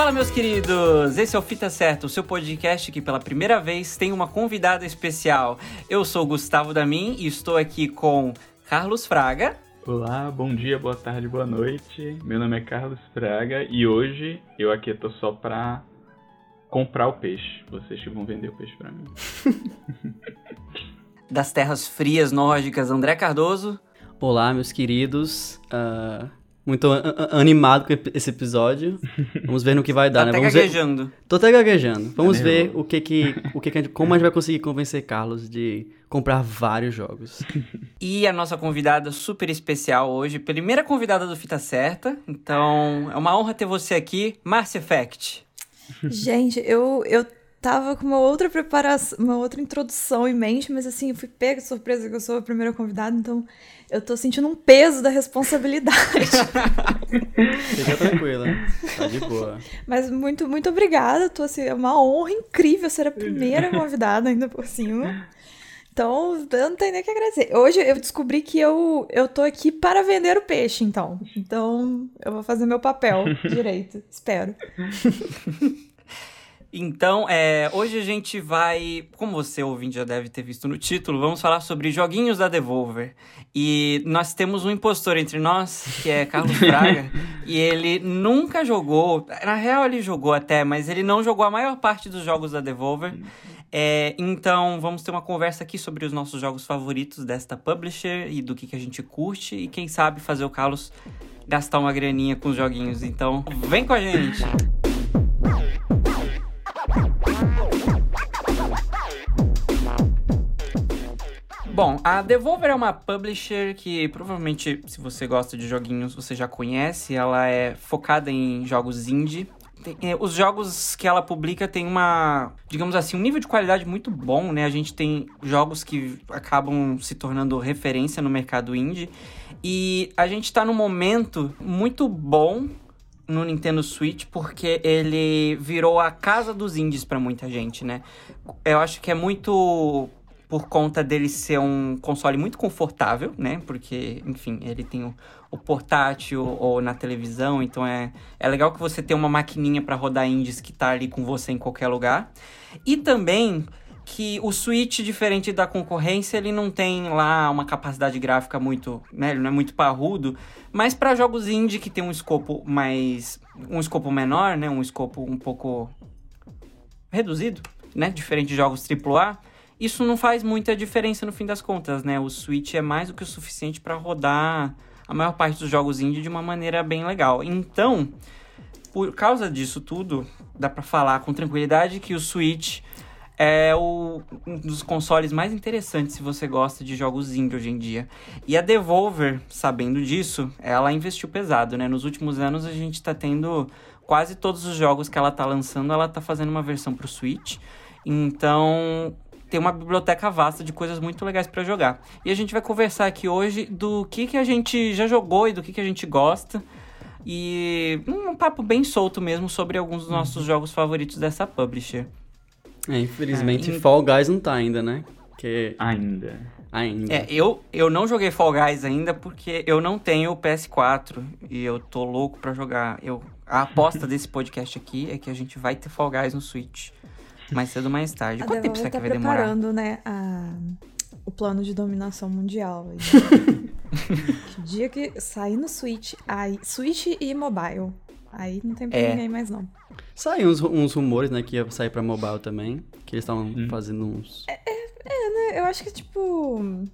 Fala, meus queridos! Esse é o Fita Certo, o seu podcast que pela primeira vez tem uma convidada especial. Eu sou Gustavo Damin e estou aqui com Carlos Fraga. Olá, bom dia, boa tarde, boa noite. Meu nome é Carlos Fraga e hoje eu aqui tô só pra comprar o peixe. Vocês que vão vender o peixe pra mim. das terras frias nórdicas, André Cardoso. Olá, meus queridos. Uh, muito animado com esse episódio. Vamos ver no que vai dar, tá né? Até Vamos gaguejando. Ver... Tô até gaguejando. Vamos é ver o que que, o que, que a gente... como a gente vai conseguir convencer Carlos de comprar vários jogos. E a nossa convidada super especial hoje, primeira convidada do Fita Certa. Então, é uma honra ter você aqui, Márcia Effect. Gente, eu, eu tava com uma outra preparação, uma outra introdução em mente, mas assim, eu fui pega de surpresa que eu sou a primeira convidada, então eu tô sentindo um peso da responsabilidade. Fica tranquila, tá de boa. Mas muito, muito obrigada, tô assim, é uma honra incrível ser a primeira convidada ainda por cima. Então, eu não tenho nem o que agradecer. Hoje eu descobri que eu, eu tô aqui para vender o peixe, então. Então, eu vou fazer meu papel direito, espero. Então, é, hoje a gente vai, como você ouvinte já deve ter visto no título, vamos falar sobre joguinhos da Devolver. E nós temos um impostor entre nós, que é Carlos Braga, e ele nunca jogou, na real ele jogou até, mas ele não jogou a maior parte dos jogos da Devolver. É, então, vamos ter uma conversa aqui sobre os nossos jogos favoritos desta publisher e do que, que a gente curte, e quem sabe fazer o Carlos gastar uma graninha com os joguinhos. Então, vem com a gente! Bom, a Devolver é uma publisher que provavelmente, se você gosta de joguinhos, você já conhece. Ela é focada em jogos indie. Tem, é, os jogos que ela publica têm uma, digamos assim, um nível de qualidade muito bom, né? A gente tem jogos que acabam se tornando referência no mercado indie. E a gente tá num momento muito bom no Nintendo Switch porque ele virou a casa dos indies para muita gente, né? Eu acho que é muito por conta dele ser um console muito confortável, né? Porque, enfim, ele tem o, o portátil ou na televisão, então é, é legal que você tenha uma maquininha para rodar indies que tá ali com você em qualquer lugar. E também que o Switch, diferente da concorrência, ele não tem lá uma capacidade gráfica muito, né, não é muito parrudo, mas para jogos indie que tem um escopo mais um escopo menor, né, um escopo um pouco reduzido, né, diferente de jogos AAA, isso não faz muita diferença no fim das contas, né? O Switch é mais do que o suficiente para rodar a maior parte dos jogos indie de uma maneira bem legal. Então, por causa disso tudo, dá para falar com tranquilidade que o Switch é o, um dos consoles mais interessantes se você gosta de jogos indie hoje em dia. E a Devolver, sabendo disso, ela investiu pesado, né? Nos últimos anos a gente está tendo quase todos os jogos que ela está lançando, ela está fazendo uma versão para o Switch. Então, tem uma biblioteca vasta de coisas muito legais para jogar. E a gente vai conversar aqui hoje do que, que a gente já jogou e do que, que a gente gosta. E um papo bem solto mesmo sobre alguns dos nossos jogos favoritos dessa publisher. É, infelizmente, é, Fall Guys não tá ainda, né? Que... Ainda. Ainda. É, eu, eu não joguei Fall Guys ainda porque eu não tenho o PS4 e eu tô louco para jogar. Eu, a aposta desse podcast aqui é que a gente vai ter Fall Guys no Switch. Mais cedo ou mais tarde. A Quanto tempo será tá que vai demorar? preparando, né, a... o plano de dominação mundial. que dia que sair no Switch, aí, Switch e mobile. Aí não tem pra é. ninguém mais, não. Saiu uns, uns, rumores, né, que ia sair pra mobile também. Que eles estavam hum. fazendo uns. É, é, é, né? Eu acho que, tipo.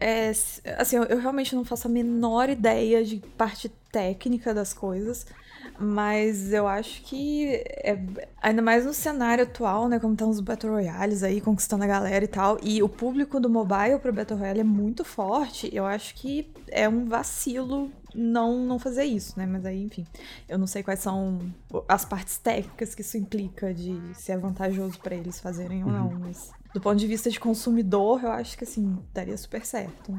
É, assim, eu, eu realmente não faço a menor ideia de parte técnica das coisas. Mas eu acho que, é, ainda mais no cenário atual, né? Como estão os Battle Royales aí, conquistando a galera e tal. E o público do mobile pro Battle Royale é muito forte. Eu acho que é um vacilo não, não fazer isso, né? Mas aí, enfim, eu não sei quais são as partes técnicas que isso implica de se é vantajoso para eles fazerem ou não. Uhum. Mas do ponto de vista de consumidor, eu acho que, assim, daria super certo.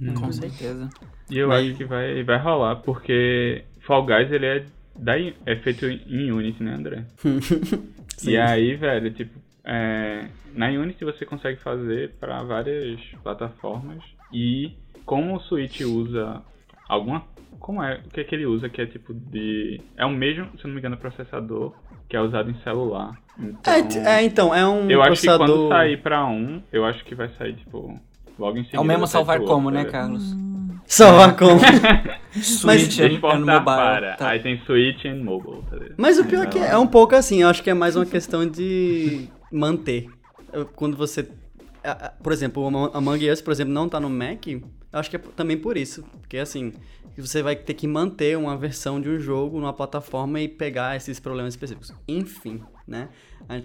Uhum. Com certeza. E eu acho que vai, vai rolar, porque Fall Guys, ele é da, é feito em Unity, né, André? e aí, velho, tipo, é, na Unity você consegue fazer para várias plataformas e como o Switch usa alguma. Como é? O que é que ele usa que é tipo de. É o mesmo, se não me engano, processador que é usado em celular. Então, é, é, então, é um eu processador... acho que quando sair pra um, eu acho que vai sair, tipo, logo em seguida. É o mesmo salvar outro, como, né, tá Carlos? Salvar como. Switch and, and mobile. Para. Tá. Aí tem Switch and mobile, tá ligado? Mas o pior é que é um pouco assim, eu acho que é mais uma questão de manter. Quando você. Por exemplo, o Among- Us, por exemplo, não tá no Mac, eu acho que é também por isso. Porque assim, você vai ter que manter uma versão de um jogo numa plataforma e pegar esses problemas específicos. Enfim, né?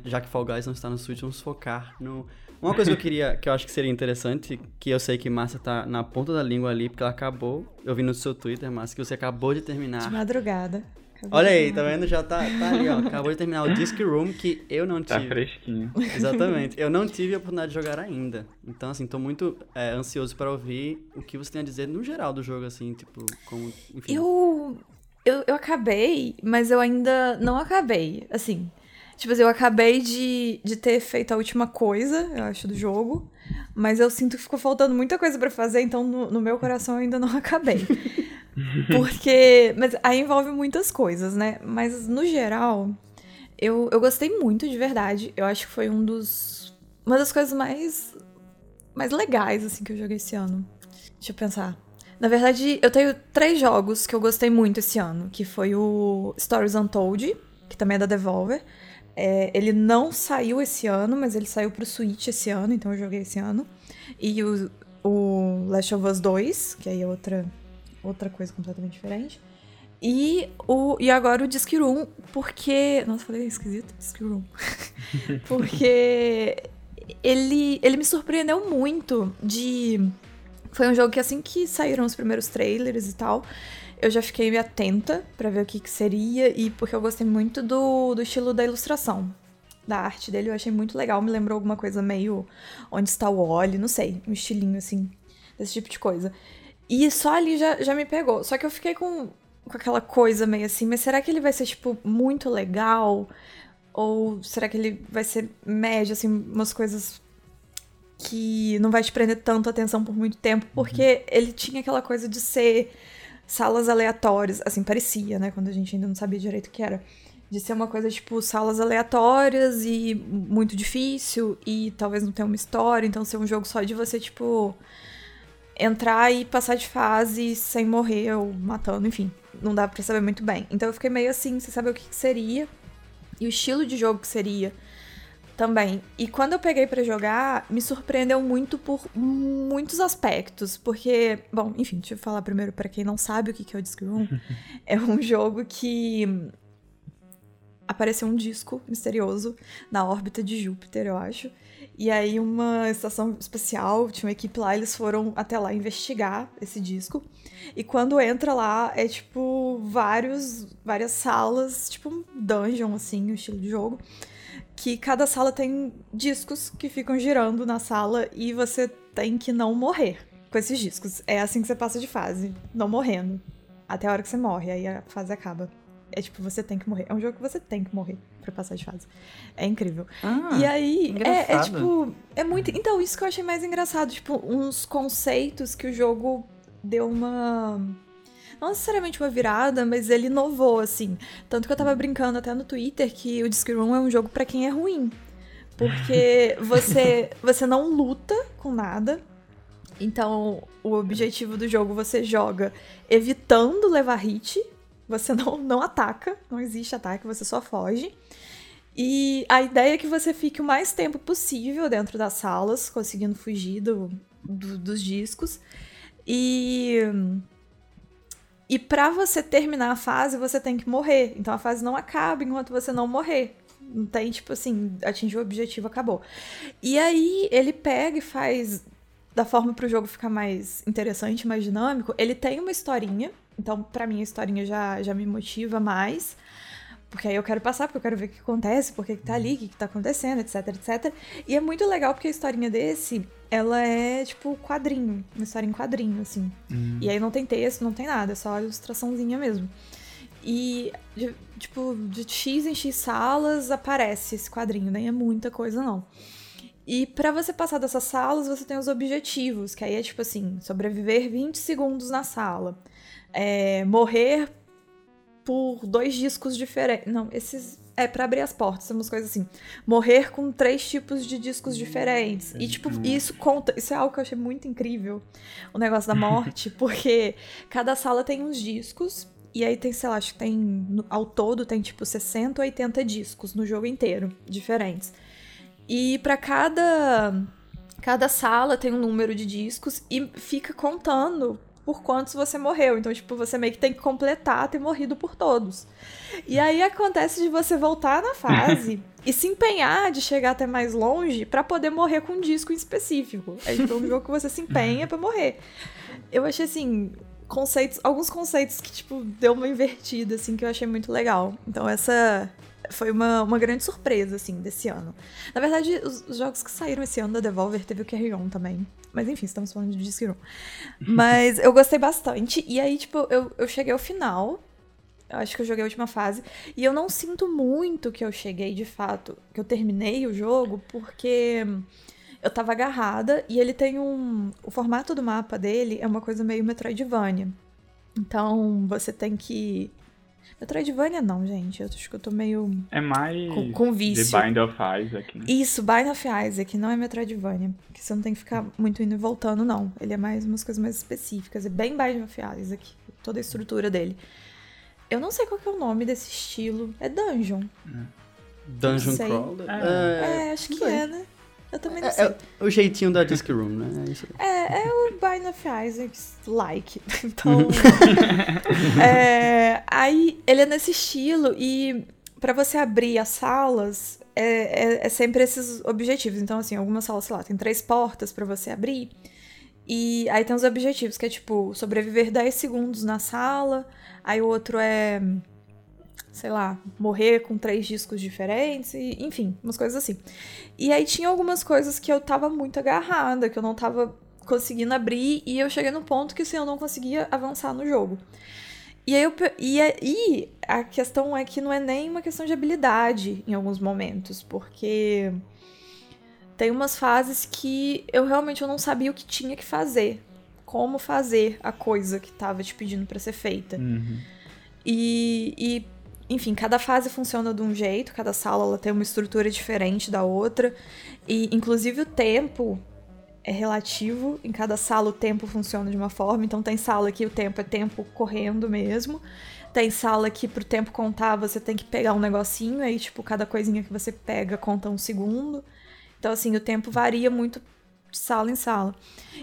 Já que Fall Guys não está no Switch, vamos focar no. Uma coisa que eu queria, que eu acho que seria interessante, que eu sei que Márcia tá na ponta da língua ali, porque ela acabou, eu vi no seu Twitter, Márcia, que você acabou de terminar De madrugada. Olha aí, tá vendo? Já tá, tá ali, ó. Acabou de terminar o Disc Room, que eu não Tá tive. fresquinho. Exatamente. Eu não tive a oportunidade de jogar ainda. Então, assim, tô muito é, ansioso pra ouvir o que você tem a dizer no geral do jogo, assim, tipo, como. Enfim. Eu, eu, eu acabei, mas eu ainda não acabei. Assim, tipo assim, eu acabei de, de ter feito a última coisa, eu acho, do jogo. Mas eu sinto que ficou faltando muita coisa pra fazer, então no, no meu coração eu ainda não acabei. Porque. Mas aí envolve muitas coisas, né? Mas no geral, eu, eu gostei muito de verdade. Eu acho que foi um dos. Uma das coisas mais. mais legais, assim, que eu joguei esse ano. Deixa eu pensar. Na verdade, eu tenho três jogos que eu gostei muito esse ano, que foi o Stories Untold, que também é da Devolver. É, ele não saiu esse ano, mas ele saiu pro Switch esse ano, então eu joguei esse ano. E o, o Last of Us 2, que aí é outra, outra coisa completamente diferente. E, o, e agora o Disc Room, porque. Nossa, falei esquisito, Disc Room. porque ele, ele me surpreendeu muito de. Foi um jogo que assim que saíram os primeiros trailers e tal, eu já fiquei atenta pra ver o que, que seria e porque eu gostei muito do, do estilo da ilustração. Da arte dele, eu achei muito legal. Me lembrou alguma coisa meio Onde está o Oli, não sei, um estilinho assim, desse tipo de coisa. E só ali já, já me pegou. Só que eu fiquei com, com aquela coisa meio assim, mas será que ele vai ser, tipo, muito legal? Ou será que ele vai ser médio, assim, umas coisas que não vai te prender tanto atenção por muito tempo? Porque ele tinha aquela coisa de ser salas aleatórias, assim, parecia, né? Quando a gente ainda não sabia direito o que era. De ser uma coisa tipo salas aleatórias e muito difícil e talvez não tenha uma história, então ser um jogo só de você, tipo, entrar e passar de fase sem morrer ou matando, enfim. Não dá pra saber muito bem. Então eu fiquei meio assim, sem saber o que, que seria e o estilo de jogo que seria também. E quando eu peguei pra jogar, me surpreendeu muito por muitos aspectos, porque, bom, enfim, deixa eu falar primeiro pra quem não sabe o que é o Disc Room. é um jogo que apareceu um disco misterioso na órbita de Júpiter, eu acho. E aí uma estação espacial, tinha uma equipe lá, eles foram até lá investigar esse disco. E quando entra lá, é tipo vários, várias salas, tipo um dungeon, assim, o estilo de jogo. Que cada sala tem discos que ficam girando na sala e você tem que não morrer com esses discos. É assim que você passa de fase, não morrendo. Até a hora que você morre, aí a fase acaba. É tipo, você tem que morrer. É um jogo que você tem que morrer pra passar de fase. É incrível. Ah, e aí, é, é tipo. É muito. Então, isso que eu achei mais engraçado. Tipo, uns conceitos que o jogo deu uma. Não necessariamente uma virada, mas ele inovou, assim. Tanto que eu tava brincando até no Twitter que o Disc Room é um jogo pra quem é ruim. Porque você, você não luta com nada. Então, o objetivo do jogo você joga evitando levar hit. Você não, não ataca, não existe ataque, você só foge. E a ideia é que você fique o mais tempo possível dentro das salas, conseguindo fugir do, do- dos discos. E. E pra você terminar a fase, você tem que morrer. Então a fase não acaba enquanto você não morrer. Não tem, tipo assim, atingiu o objetivo, acabou. E aí ele pega e faz da forma pro jogo ficar mais interessante, mais dinâmico. Ele tem uma historinha. Então, pra mim, a historinha já, já me motiva mais. Porque aí eu quero passar, porque eu quero ver o que acontece, por que tá ali, o que, que tá acontecendo, etc, etc. E é muito legal porque a historinha desse, ela é tipo quadrinho, uma história em quadrinho, assim. E aí não tem texto, não tem nada, é só a ilustraçãozinha mesmo. E, de- tipo, de X em X salas aparece esse quadrinho, nem é muita coisa, não. E para você passar dessas salas, você tem os objetivos, que aí é tipo assim, sobreviver 20 segundos na sala. É, morrer por dois discos diferentes. Não, esses. É, para abrir as portas, umas coisas assim. Morrer com três tipos de discos diferentes. E, tipo, isso conta. Isso é algo que eu achei muito incrível. O negócio da morte, porque cada sala tem uns discos. E aí tem, sei lá, acho que tem. Ao todo tem tipo 60 ou 80 discos no jogo inteiro, diferentes. E para cada cada sala tem um número de discos e fica contando por quantos você morreu. Então, tipo, você meio que tem que completar ter morrido por todos. E aí acontece de você voltar na fase e se empenhar de chegar até mais longe para poder morrer com um disco em específico. É tipo um jogo que você se empenha para morrer. Eu achei assim, conceitos, alguns conceitos que tipo deu uma invertida assim que eu achei muito legal. Então essa foi uma, uma grande surpresa, assim, desse ano. Na verdade, os, os jogos que saíram esse ano da Devolver teve o Carry On também. Mas enfim, estamos falando de Disc Mas eu gostei bastante. E aí, tipo, eu, eu cheguei ao final. Eu acho que eu joguei a última fase. E eu não sinto muito que eu cheguei de fato, que eu terminei o jogo, porque eu tava agarrada e ele tem um. O formato do mapa dele é uma coisa meio Metroidvania. Então você tem que Metroidvania não, gente. Eu acho que eu tô meio. É mais. Com, com vício. The Bind of Isaac. Né? Isso, Bind of Isaac, não é Metroidvania. Porque você não tem que ficar muito indo e voltando, não. Ele é mais umas coisas mais específicas. É bem Bind of Isaac, toda a estrutura dele. Eu não sei qual é o nome desse estilo. É Dungeon. É. Dungeon Crawler? É, é, acho que é, né? Eu também não é, sei. É o jeitinho da Disc Room, né? É, é, é o Bind of Isaacs like. Então. é, aí ele é nesse estilo e para você abrir as salas é, é, é, sempre esses objetivos. Então, assim, algumas salas, sei lá, tem três portas para você abrir. E aí tem os objetivos, que é tipo, sobreviver 10 segundos na sala. Aí o outro é sei lá, morrer com três discos diferentes, e, enfim, umas coisas assim. E aí tinha algumas coisas que eu tava muito agarrada, que eu não tava conseguindo abrir, e eu cheguei no ponto que assim, eu não conseguia avançar no jogo. E aí eu, e, a questão é que não é nem uma questão de habilidade em alguns momentos, porque tem umas fases que eu realmente eu não sabia o que tinha que fazer, como fazer a coisa que tava te pedindo para ser feita. Uhum. E, e enfim, cada fase funciona de um jeito, cada sala ela tem uma estrutura diferente da outra. E inclusive o tempo é relativo, em cada sala o tempo funciona de uma forma, então tem sala que o tempo é tempo correndo mesmo. Tem sala que pro tempo contar você tem que pegar um negocinho, aí tipo, cada coisinha que você pega conta um segundo. Então assim, o tempo varia muito de sala em sala.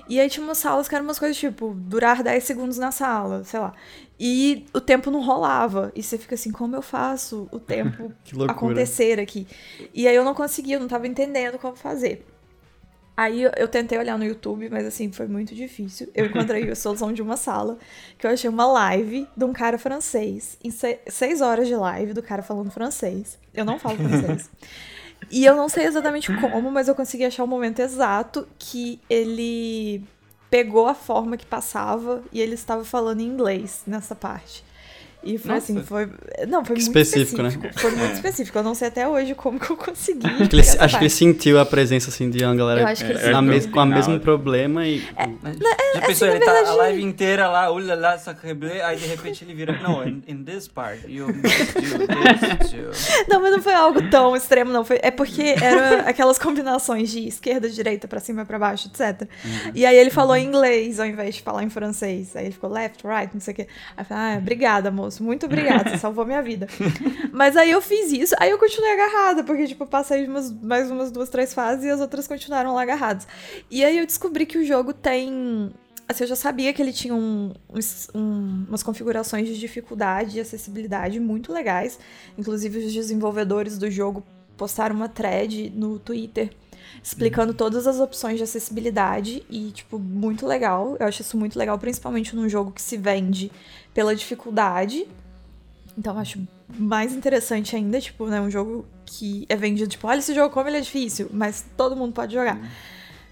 E aí tinha umas salas que eram umas coisas tipo, durar 10 segundos na sala, sei lá. E o tempo não rolava. E você fica assim, como eu faço o tempo acontecer aqui? E aí eu não conseguia, eu não tava entendendo como fazer. Aí eu tentei olhar no YouTube, mas assim, foi muito difícil. Eu encontrei a solução de uma sala, que eu achei uma live de um cara francês. Em seis horas de live do cara falando francês. Eu não falo francês. E eu não sei exatamente como, mas eu consegui achar o momento exato que ele pegou a forma que passava e ele estava falando em inglês nessa parte. E foi Nossa. assim, foi. Não, foi muito específico, né? específico, né? Foi muito específico. Eu não sei até hoje como que eu consegui. Acho que ele, acho que ele sentiu a presença assim de uma galera eu acho que é, mes com o mesmo problema e. É, é, Já pensou, assim, ele verdade... tá a live inteira lá, olha lá, sacreblé, aí de repente ele vira. Não, in, in this part, you must do this too. Não, mas não foi algo tão extremo, não. Foi, é porque era aquelas combinações de esquerda, direita, pra cima, pra baixo, etc. Uhum. E aí ele falou em inglês ao invés de falar em francês. Aí ele ficou left, right, não sei o quê. Aí eu falei, ah, obrigada, moço muito obrigada, você salvou minha vida. Mas aí eu fiz isso, aí eu continuei agarrada, porque, tipo, eu passei umas, mais umas duas, três fases e as outras continuaram lá agarradas. E aí eu descobri que o jogo tem. Assim, eu já sabia que ele tinha um, um, umas configurações de dificuldade e acessibilidade muito legais. Inclusive, os desenvolvedores do jogo postaram uma thread no Twitter explicando todas as opções de acessibilidade e, tipo, muito legal. Eu acho isso muito legal, principalmente num jogo que se vende pela dificuldade. Então acho mais interessante ainda, tipo, né, um jogo que é vendido, tipo, olha esse jogo como ele é difícil, mas todo mundo pode jogar.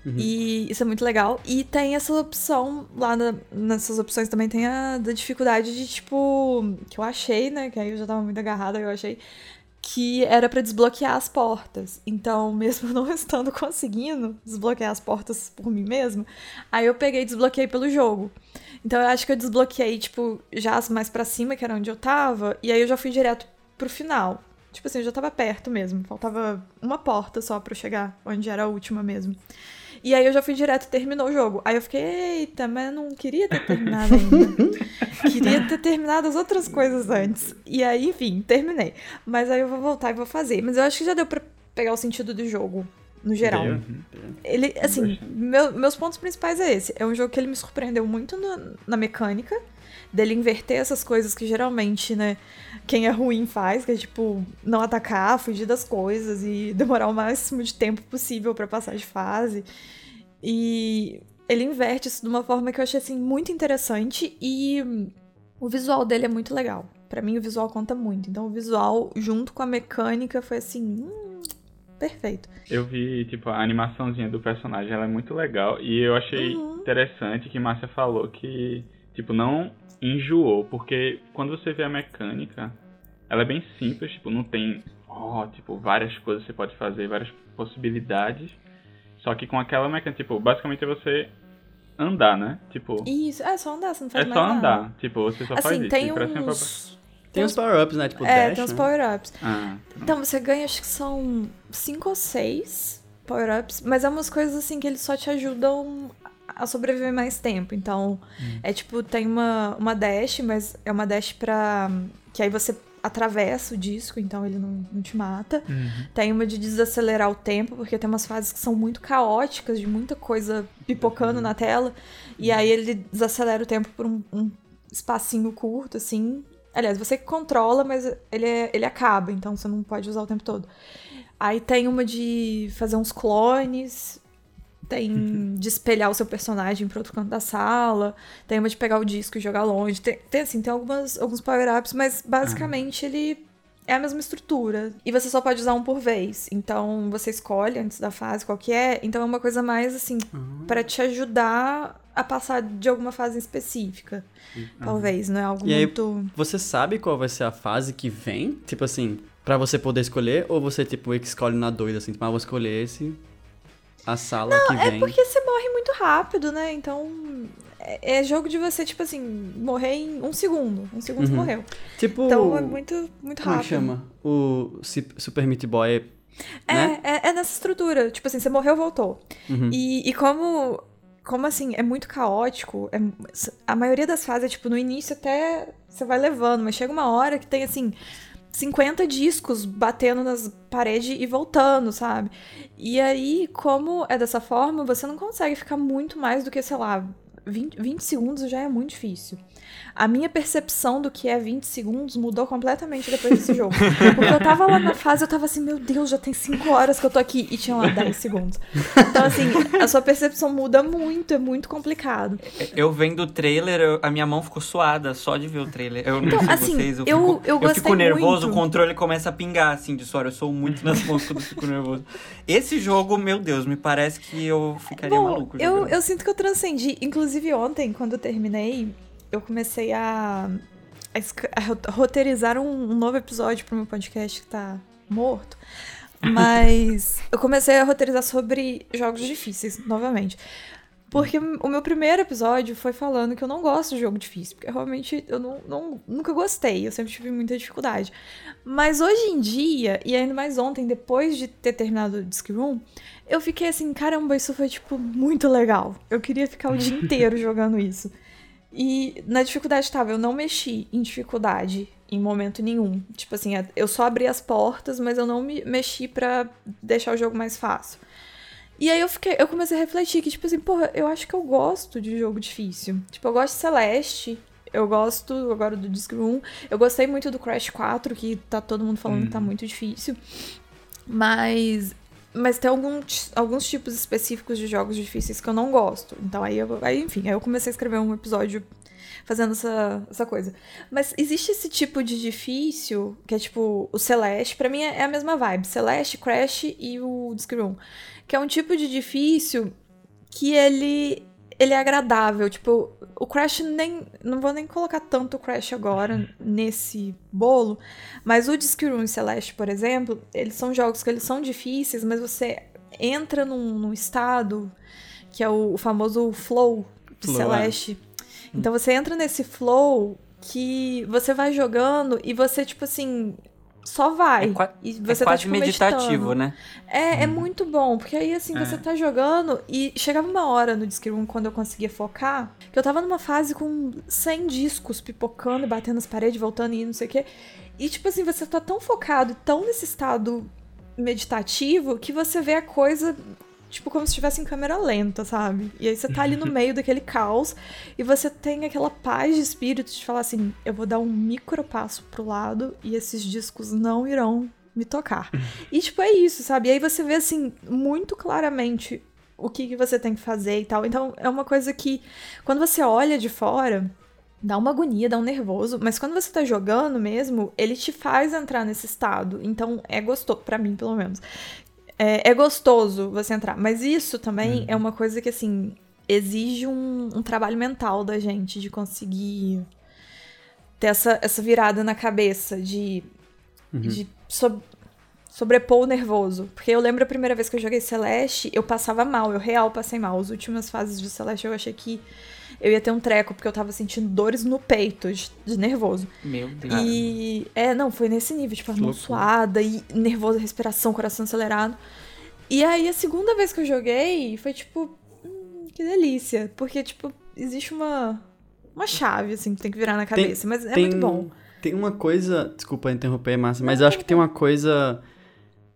Uhum. E isso é muito legal. E tem essa opção, lá na, nessas opções também tem a da dificuldade de, tipo, que eu achei, né, que aí eu já tava muito agarrada, eu achei que era para desbloquear as portas. Então, mesmo não estando conseguindo desbloquear as portas por mim mesmo, aí eu peguei e desbloqueei pelo jogo. Então eu acho que eu desbloqueei, tipo, já mais para cima, que era onde eu tava, e aí eu já fui direto pro final. Tipo assim, eu já tava perto mesmo. Faltava uma porta só pra eu chegar onde era a última mesmo. E aí eu já fui direto e terminou o jogo. Aí eu fiquei, eita, mas eu não queria ter terminado ainda. queria ter terminado as outras coisas antes. E aí, enfim, terminei. Mas aí eu vou voltar e vou fazer. Mas eu acho que já deu pra pegar o sentido do jogo, no geral. Ele, assim, meu, meus pontos principais é esse. É um jogo que ele me surpreendeu muito no, na mecânica, dele inverter essas coisas que geralmente, né, quem é ruim faz, que é tipo não atacar, fugir das coisas e demorar o máximo de tempo possível para passar de fase. E ele inverte isso de uma forma que eu achei assim muito interessante e o visual dele é muito legal. Para mim o visual conta muito. Então o visual junto com a mecânica foi assim, hum, perfeito. Eu vi tipo a animaçãozinha do personagem, ela é muito legal e eu achei uhum. interessante que Márcia falou que tipo não enjoou, porque quando você vê a mecânica, ela é bem simples, tipo, não tem, ó, oh, tipo, várias coisas que você pode fazer, várias possibilidades. Só que com aquela mecânica, tipo, basicamente é você andar, né? Tipo. Isso, é só andar, você não faz é mais nada. É só andar, tipo, você só assim, faz isso. Tem uns... Tem uns power-ups, né? Tipo, é, dash, tem uns né? power-ups. Ah, então, você ganha, acho que são cinco ou seis power-ups, mas é umas coisas assim que eles só te ajudam a sobreviver mais tempo. Então, hum. é tipo, tem uma, uma dash, mas é uma dash pra. Que aí você atravessa o disco, então ele não, não te mata. Uhum. Tem uma de desacelerar o tempo, porque tem umas fases que são muito caóticas, de muita coisa pipocando uhum. na tela. E aí ele desacelera o tempo por um, um espacinho curto, assim. Aliás, você controla, mas ele, é, ele acaba, então você não pode usar o tempo todo. Aí tem uma de fazer uns clones, tem de espelhar o seu personagem para outro canto da sala, tem uma de pegar o disco e jogar longe. Tem, tem assim, tem algumas, alguns power-ups, mas basicamente ele é a mesma estrutura. E você só pode usar um por vez. Então você escolhe antes da fase qual que é. Então é uma coisa mais assim, uhum. para te ajudar a passar de alguma fase específica. Uhum. Talvez, não é algo e muito. Aí, você sabe qual vai ser a fase que vem? Tipo assim, para você poder escolher? Ou você, tipo, escolhe na doida, assim, tipo, ah, vou escolher esse a sala não, que é vem. É porque você morre muito rápido, né? Então. É, é jogo de você, tipo assim, morrer em um segundo. Um segundo uhum. você morreu. Tipo. Então é muito, muito rápido. Como é chama? O Super Meat Boy. É, né? é, é, nessa estrutura. Tipo assim, você morreu, voltou. Uhum. E, e como. Como assim, é muito caótico. É, a maioria das fases é tipo, no início até você vai levando, mas chega uma hora que tem assim 50 discos batendo nas paredes e voltando, sabe? E aí, como é dessa forma, você não consegue ficar muito mais do que, sei lá, 20, 20 segundos já é muito difícil. A minha percepção do que é 20 segundos mudou completamente depois desse jogo. Porque eu tava lá na fase, eu tava assim, meu Deus, já tem 5 horas que eu tô aqui e tinha lá 10 segundos. Então, assim, a sua percepção muda muito, é muito complicado. Eu vendo o trailer, eu, a minha mão ficou suada só de ver o trailer. Eu não então, sei assim, vocês, eu, eu, fico, eu, eu fico nervoso, muito. o controle começa a pingar assim de suor. Eu sou muito nas mãos quando fico nervoso. Esse jogo, meu Deus, me parece que eu ficaria Bom, maluco. Eu, eu sinto que eu transcendi. Inclusive, ontem, quando eu terminei, eu comecei a, a, a roteirizar um, um, novo episódio pro meu podcast que tá morto. Mas eu comecei a roteirizar sobre jogos difíceis, novamente. Porque o meu primeiro episódio foi falando que eu não gosto de jogo difícil. Porque realmente eu não, não, nunca gostei. Eu sempre tive muita dificuldade. Mas hoje em dia, e ainda mais ontem, depois de ter terminado o Disc Room, eu fiquei assim, caramba, isso foi, tipo, muito legal. Eu queria ficar o dia inteiro jogando isso. E na dificuldade estava, eu não mexi em dificuldade em momento nenhum. Tipo assim, eu só abri as portas, mas eu não me mexi para deixar o jogo mais fácil. E aí eu fiquei, eu comecei a refletir que, tipo assim, porra, eu acho que eu gosto de jogo difícil. Tipo, eu gosto de Celeste, eu gosto agora do Disc Room. Eu gostei muito do Crash 4, que tá todo mundo falando que tá uhum. muito difícil. Mas mas tem alguns, alguns tipos específicos de jogos difíceis que eu não gosto. Então aí, eu, aí enfim, aí eu comecei a escrever um episódio fazendo essa, essa coisa. Mas existe esse tipo de difícil, que é tipo o Celeste, para mim é, é a mesma vibe. Celeste, Crash e o Disc Room. Que é um tipo de difícil que ele ele é agradável. Tipo, o Crash nem. Não vou nem colocar tanto o Crash agora nesse bolo. Mas o Disc Room e Celeste, por exemplo, eles são jogos que eles são difíceis, mas você entra num, num estado que é o, o famoso flow de Flow, é. Celeste. Então você entra nesse flow que você vai jogando e você, tipo assim, só vai. É, qua- e é você tá, quase tipo, meditativo, meditando. né? É, é muito bom, porque aí assim, É. você tá jogando e chegava uma hora no Disc Room quando eu conseguia focar, que eu tava numa fase com 100 discos pipocando e batendo nas paredes, voltando e não sei o quê. E tipo assim, você tá tão focado, tão nesse estado meditativo, que você vê a coisa tipo como se estivesse em câmera lenta, sabe? E aí você tá ali no meio daquele caos e você tem aquela paz de espírito de falar assim, eu vou dar um micro passo pro lado e esses discos não irão me tocar. E, tipo, é isso, sabe? E aí você vê, assim, muito claramente o que, que você tem que fazer e tal. Então, é uma coisa que, quando você olha de fora, dá uma agonia, dá um nervoso, mas quando você tá jogando mesmo, ele te faz entrar nesse estado. Então, é gostoso, pra mim, pelo menos. É, é gostoso você entrar. Mas isso também é uma coisa que, assim, exige um, um trabalho mental da gente, de conseguir ter essa, essa virada na cabeça, de de sob- sobrepor o nervoso. Porque eu lembro a primeira vez que eu joguei Celeste, eu passava mal, eu real passei mal. As últimas fases de Celeste eu achei que eu ia ter um treco, porque eu tava sentindo dores no peito de, de nervoso. Meu Deus. E. É, não, foi nesse nível, tipo, a suada e nervoso, respiração, coração acelerado. E aí a segunda vez que eu joguei foi tipo. Hum, que delícia. Porque, tipo, existe uma. Uma chave, assim, que tem que virar na Tem- cabeça. mas é tem, muito bom. Tem uma coisa, desculpa interromper, Márcia, mas eu acho que tem uma coisa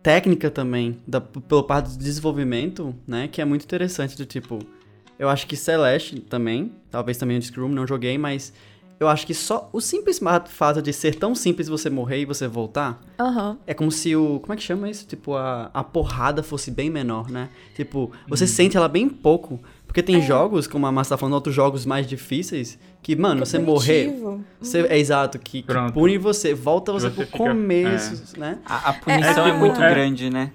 técnica também, da, pelo parte do desenvolvimento, né, que é muito interessante, do tipo, eu acho que Celeste também, talvez também o Scrum, não joguei, mas eu acho que só o simples fato de ser tão simples você morrer e você voltar, Aham. é como se o, como é que chama isso? Tipo, a, a porrada fosse bem menor, né? Tipo, você sente ela bem pouco, porque tem jogos, como a Márcia tá falando, outros jogos mais difíceis, que, mano, Que você é morrer... punitivo. Você, é exato, que, que pune você, volta você, Você pro fica- começo, né? A, a punição É, é, muito é. grande, né?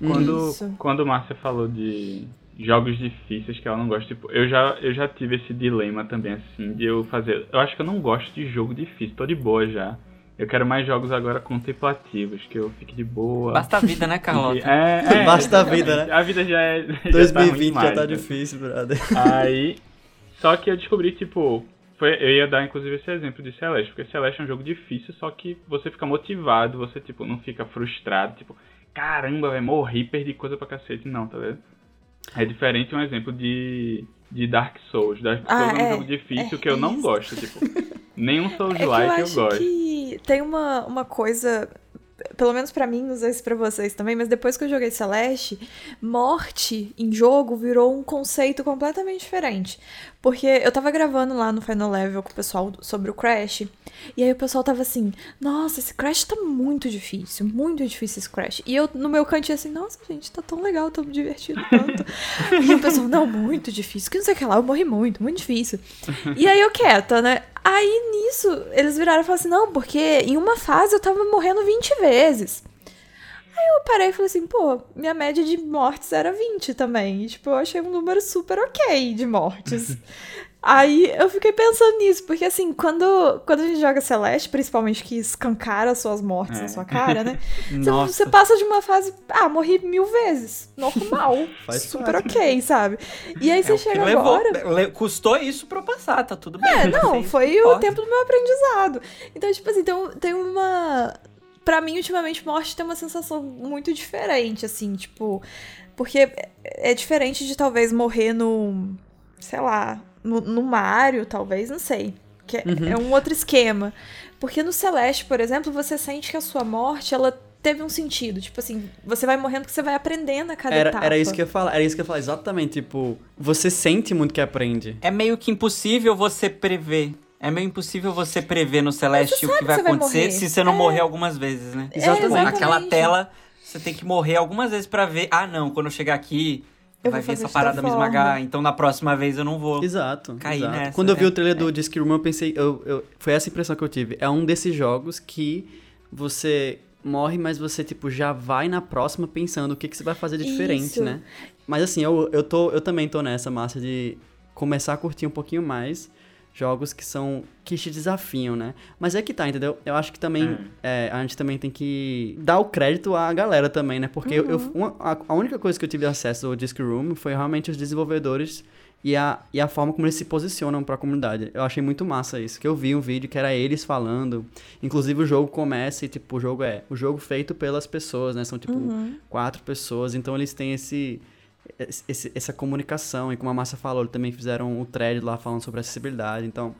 Quando, Isso. quando Márcia falou de jogos difíceis que ela não gosta, tipo, eu já, eu já tive esse dilema também, assim, de eu fazer. Eu acho que eu não gosto de jogo difícil, tô de boa já. Eu quero mais jogos agora contemplativos, que eu fique de boa. Basta a vida, né, Carlota? É, é, Basta a vida, né? A vida já é. já tá 2020 ruim já demais, tá né? difícil, brother. Aí. Só que eu descobri, tipo. Foi, eu ia dar inclusive esse exemplo de Celeste, porque Celeste é um jogo difícil, só que você fica motivado, você, tipo, não fica frustrado, tipo, caramba, vai morri, perdi coisa pra cacete. Não, tá vendo? É diferente um exemplo de, de Dark Souls. Dark Ah, Souls é um é, jogo difícil é, que eu é não gosto, tipo. Nenhum Souls É que eu eu, acho gosto. que tem uma, uma coisa, pelo menos pra mim, não sei se pra vocês também, mas depois que eu joguei Celeste, morte em jogo virou um conceito completamente diferente. Porque eu tava gravando lá no Final Level com o pessoal sobre o Crash, e aí o pessoal tava assim, nossa, esse Crash tá muito difícil, muito difícil esse Crash. E eu no meu cantinho assim, nossa, gente, tá tão legal, tô me divertindo tanto. e o pessoal, não, muito difícil, que não sei o que lá, eu morri muito, muito difícil. E aí eu quieta, né? Aí nisso, eles viraram e falaram assim: não, porque em uma fase eu tava morrendo 20 vezes. Aí eu parei e falei assim: pô, minha média de mortes era 20 também. E, tipo, eu achei um número super ok de mortes. Aí eu fiquei pensando nisso, porque assim, quando, quando a gente joga Celeste, principalmente que escancara suas mortes É. na sua cara, né? Você, você passa de uma fase, ah, morri mil vezes. Normal. Super parte. ok, sabe? E aí você É chega levou, agora. le- custou isso pra eu passar, tá tudo bem. É, não, foi o tempo do meu aprendizado. Então, tipo assim, tem, tem uma. Pra mim, ultimamente, morte tem uma sensação muito diferente, assim, tipo. Porque é- diferente de talvez morrer no. Sei lá, no, no Mario, talvez, não sei. Que é, é um outro esquema. Porque no Celeste, por exemplo, você sente que a sua morte, ela teve um sentido. Tipo assim, você vai morrendo porque você vai aprendendo a cada Era, etapa. era isso que eu ia falar, era isso que eu ia falar, exatamente, tipo, você sente muito que aprende. É meio que impossível você prever. É meio impossível você prever no Celeste o que vai que você vai acontecer morrer. se você não morrer algumas vezes, né? Exatamente. Tipo, Aquela exatamente. tela, você tem que morrer algumas vezes pra ver. Ah, não, quando eu chegar aqui, Eu vai vir fazer essa parada me esmagar. Então na próxima vez eu não vou. Exato. Cair exato. nessa, Quando eu vi né? o trailer do Disc Room, eu pensei, eu, eu- foi essa impressão que eu tive. É um desses jogos que você morre, mas você, tipo, já vai na próxima pensando o que, que você vai fazer de diferente, Isso. né? Mas assim, eu, eu, tô, eu também tô nessa massa de. começar a curtir um pouquinho mais jogos que são que te desafiam, né? Mas é que tá, entendeu? Eu acho que também é, a gente também tem que dar o crédito à galera também, né? Porque eu, eu- uma- a, a única coisa que eu tive acesso ao Disc Room foi realmente os desenvolvedores e a, e a forma como eles se posicionam pra comunidade. Eu achei muito massa isso. Que eu vi um vídeo que era eles falando. Inclusive o jogo começa e, tipo, o jogo é o jogo feito pelas pessoas, né? São, tipo, quatro pessoas. Então eles têm esse, esse- essa comunicação. E como a Massa falou, eles também fizeram o thread lá falando sobre acessibilidade. Então,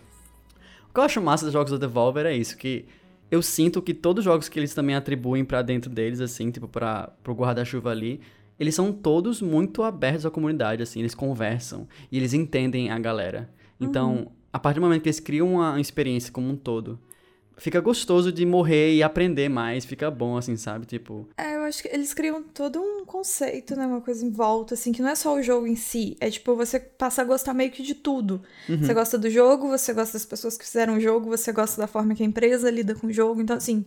o que eu acho massa dos jogos da Devolver é isso, que eu sinto que todos os jogos que eles também atribuem pra dentro deles, assim, tipo, para pro guarda-chuva ali, eles são todos muito abertos à comunidade, assim, eles conversam e eles entendem a galera. Então, a partir do momento que eles criam uma experiência como um todo, fica gostoso de morrer e aprender mais, fica bom, assim, sabe? Tipo, É, eu acho que eles criam todo um conceito, né? Uma coisa em volta, assim, que não é só o jogo em si. É tipo, você passa a gostar meio que de tudo. Você gosta do jogo, você gosta das pessoas que fizeram o jogo, você gosta da forma que a empresa lida com o jogo. Então, assim,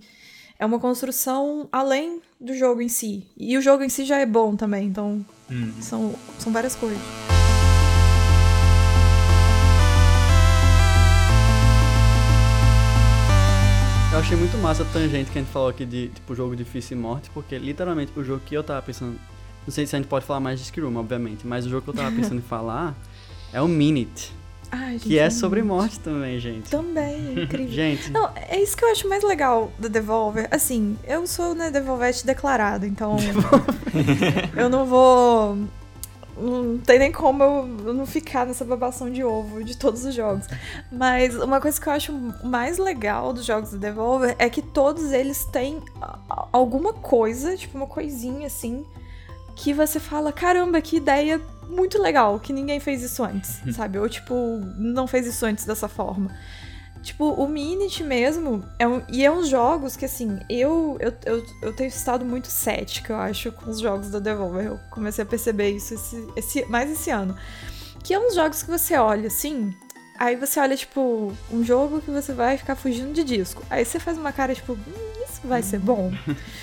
é uma construção além do jogo em si. E o jogo em si já é bom também. Então, são, são várias coisas. Eu achei muito massa a tangente que a gente falou aqui de, tipo, jogo difícil e morte, porque literalmente o jogo que eu tava pensando. Não sei se a gente pode falar mais de Room, obviamente, mas o jogo que eu tava pensando em falar é o Minute, Ai, gente, que é sobre bom. morte também, gente. Também, é incrível. Gente, Não, é isso que eu acho mais legal da Devolver. Assim, eu sou, né, Devolvete declarado, então. eu não vou. Não tem nem como eu não ficar nessa babação de ovo de todos os jogos. Mas uma coisa que eu acho mais legal dos jogos da Devolver é que todos eles têm alguma coisa, tipo uma coisinha assim, que você fala: caramba, que ideia muito legal, que ninguém fez isso antes, sabe? Ou tipo, não fez isso antes dessa forma. Tipo, o Minit mesmo, é um, e é uns jogos que, assim, eu, eu, eu, eu tenho estado muito cética, eu acho, com os jogos da Devolver. Eu comecei a perceber isso esse, esse, mais esse ano. Que é uns jogos que você olha, assim, aí você olha, tipo, um jogo que você vai ficar fugindo de disco. Aí você faz uma cara, tipo, hum, isso vai ser bom.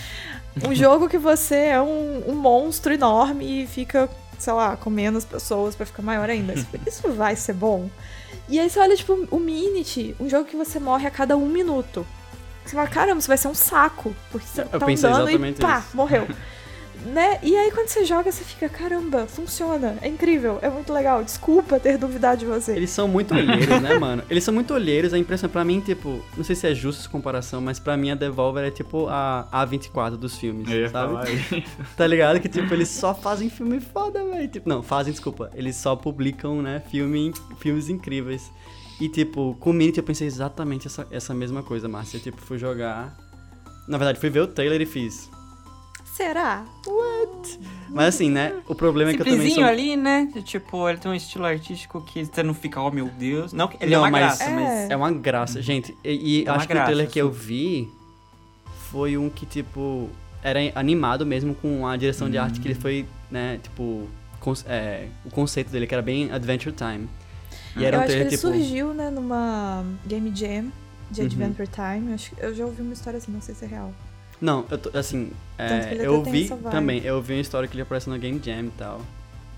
um jogo que você é um, um monstro enorme e fica, sei lá, comendo as pessoas pra ficar maior ainda. Isso vai ser bom. E aí você olha, tipo, o Minit, um jogo que você morre a cada um minuto. Você fala, caramba, isso vai ser um saco. Porque você Eu tá andando e pá, isso. morreu. né? E aí quando você joga, você fica, caramba, funciona, é incrível, é muito legal. Desculpa ter duvidado de você. eles são muito olheiros, né, mano? Eles são muito olheiros, a impressão pra mim, tipo, não sei se é justa essa comparação, mas pra mim a Devolver é tipo a A24 dos filmes, Eu sabe? Tá ligado? Que, tipo, eles só fazem filme foda, velho. Tipo, não, fazem, desculpa. Eles só publicam, né, filme, filmes incríveis. E, tipo, com o Minute eu pensei exatamente essa, essa mesma coisa, Márcia. Tipo, fui jogar... Na verdade, fui ver o trailer e fiz. Será? Mas assim, né, o problema é que eu também sou... ali, né? Tipo, ele tem um estilo artístico que você não fica, oh meu Deus. Não, ele é Não, uma mas- graça, É. mas. É uma graça, gente. E, e É acho que o graça, trailer que eu vi foi um que, tipo, era animado mesmo com a direção de arte que ele foi, né, tipo, é, o conceito dele que era bem Adventure Time. E era eu um acho que trailer, ele tipo... surgiu, né, numa Game Jam de Uhum. Adventure Time. Eu, acho, eu já ouvi uma história assim, não sei se é real. Não, eu tô, assim, é, eu vi também, eu vi uma história que ele aparece no Game Jam e tal.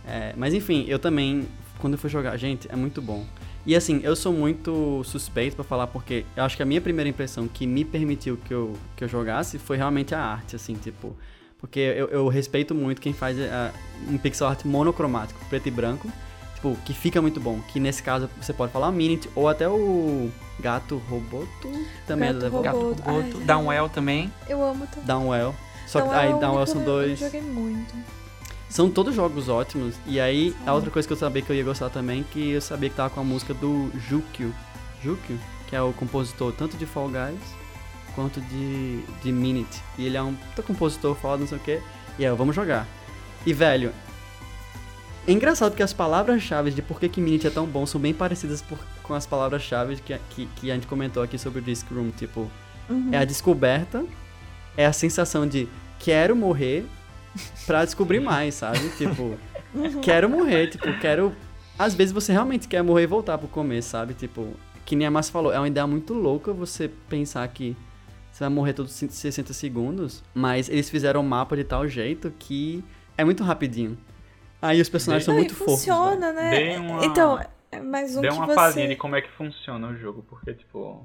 É, mas enfim, eu também, quando eu fui jogar, gente, é muito bom. E assim, eu sou muito suspeito pra falar porque eu acho que a minha primeira impressão que me permitiu que eu, que eu jogasse foi realmente a arte, assim, tipo. Porque eu, eu respeito muito quem faz é, um pixel art monocromático, preto e branco, tipo, que fica muito bom. Que nesse caso você pode falar Minute ou até o Gato Roboto, também é Gato da Devolver. Gato Roboto. Downwell também. Eu amo também. Downwell. Só que é aí Downwell único são dois. Eu joguei muito. São todos jogos ótimos. E aí, a São. outra coisa que eu sabia que eu ia gostar também, que eu sabia que tava com a música do Jukio. Jukio, que é o compositor tanto de Fall Guys quanto de, de Minute. E ele é um puta compositor foda, não sei o quê. E aí, vamos jogar. E, velho, é engraçado que as palavras-chave de por que, que Minute é tão bom são bem parecidas por- com as palavras-chave que, que, que a gente comentou aqui sobre o Disc Room. Tipo, Uhum. é a descoberta, é a sensação de quero morrer pra descobrir mais, sabe? Tipo, quero morrer, tipo, quero. Às vezes você realmente quer morrer e voltar pro começo, sabe? Tipo, que nem a Márcia falou, é uma ideia muito louca você pensar que você vai morrer todos os 60 segundos, mas eles fizeram o mapa de tal jeito que é muito rapidinho. Aí os personagens são Não, e muito fofos. velho. funciona, né? Dei uma- Então, É mais um Dê que uma você... palhinha de como é que funciona o jogo, porque, tipo,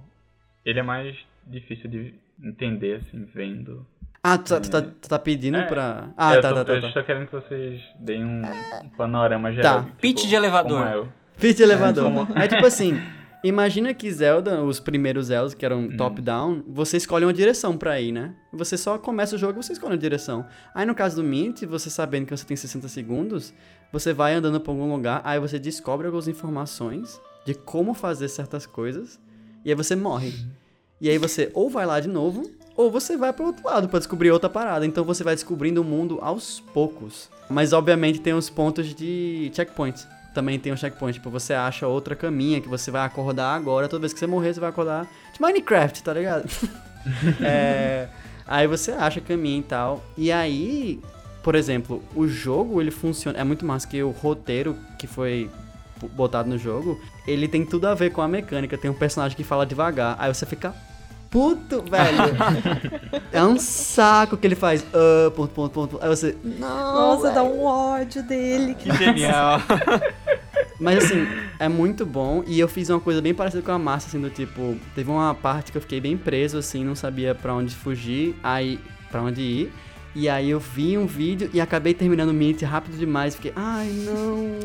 ele é mais difícil de entender, assim, vendo. Ah, tu, tá- tu tá, tu tá pedindo É. pra. Ah, eu tá, tô, tá, tá. Eu tá. estou querendo que vocês deem um, um panorama geral. Tá. de, tipo, Pitch de elevador. como é o- Pitch de elevador. como- É tipo assim, imagina que Zelda, os primeiros Zeldas, que eram top-down, você escolhe uma direção pra ir, né? Você só começa o jogo e você escolhe uma direção. Aí no caso do Mint, você sabendo que você tem 60 segundos, você vai andando pra algum lugar, aí você descobre algumas informações de como fazer certas coisas, e aí você morre. E aí você ou vai lá de novo, ou você vai pro outro lado pra descobrir outra parada. Então você vai descobrindo o mundo aos poucos. Mas obviamente tem os pontos de checkpoint. Também tem um checkpoint, tipo, você acha outra caminha que você vai acordar agora. Toda vez que você morrer, você vai acordar de Minecraft, tá ligado? É, aí você acha caminho e tal. E aí, por exemplo, o jogo ele funciona. É muito mais que o roteiro que foi botado no jogo. Ele tem tudo a ver com a mecânica. Tem um personagem que fala devagar. Aí você fica. Puto, velho. é um saco que ele faz. ah, ponto, ponto, ponto. Aí você. Nossa, dá velho." um ódio dele. Que... Genial. Mas assim, é muito bom. E eu fiz uma coisa bem parecida com a Márcia, assim, do tipo, teve uma parte que eu fiquei bem preso, assim, não sabia pra onde fugir, aí. pra onde ir. E aí eu vi um vídeo e acabei terminando o Meet rápido demais. Fiquei, ai não.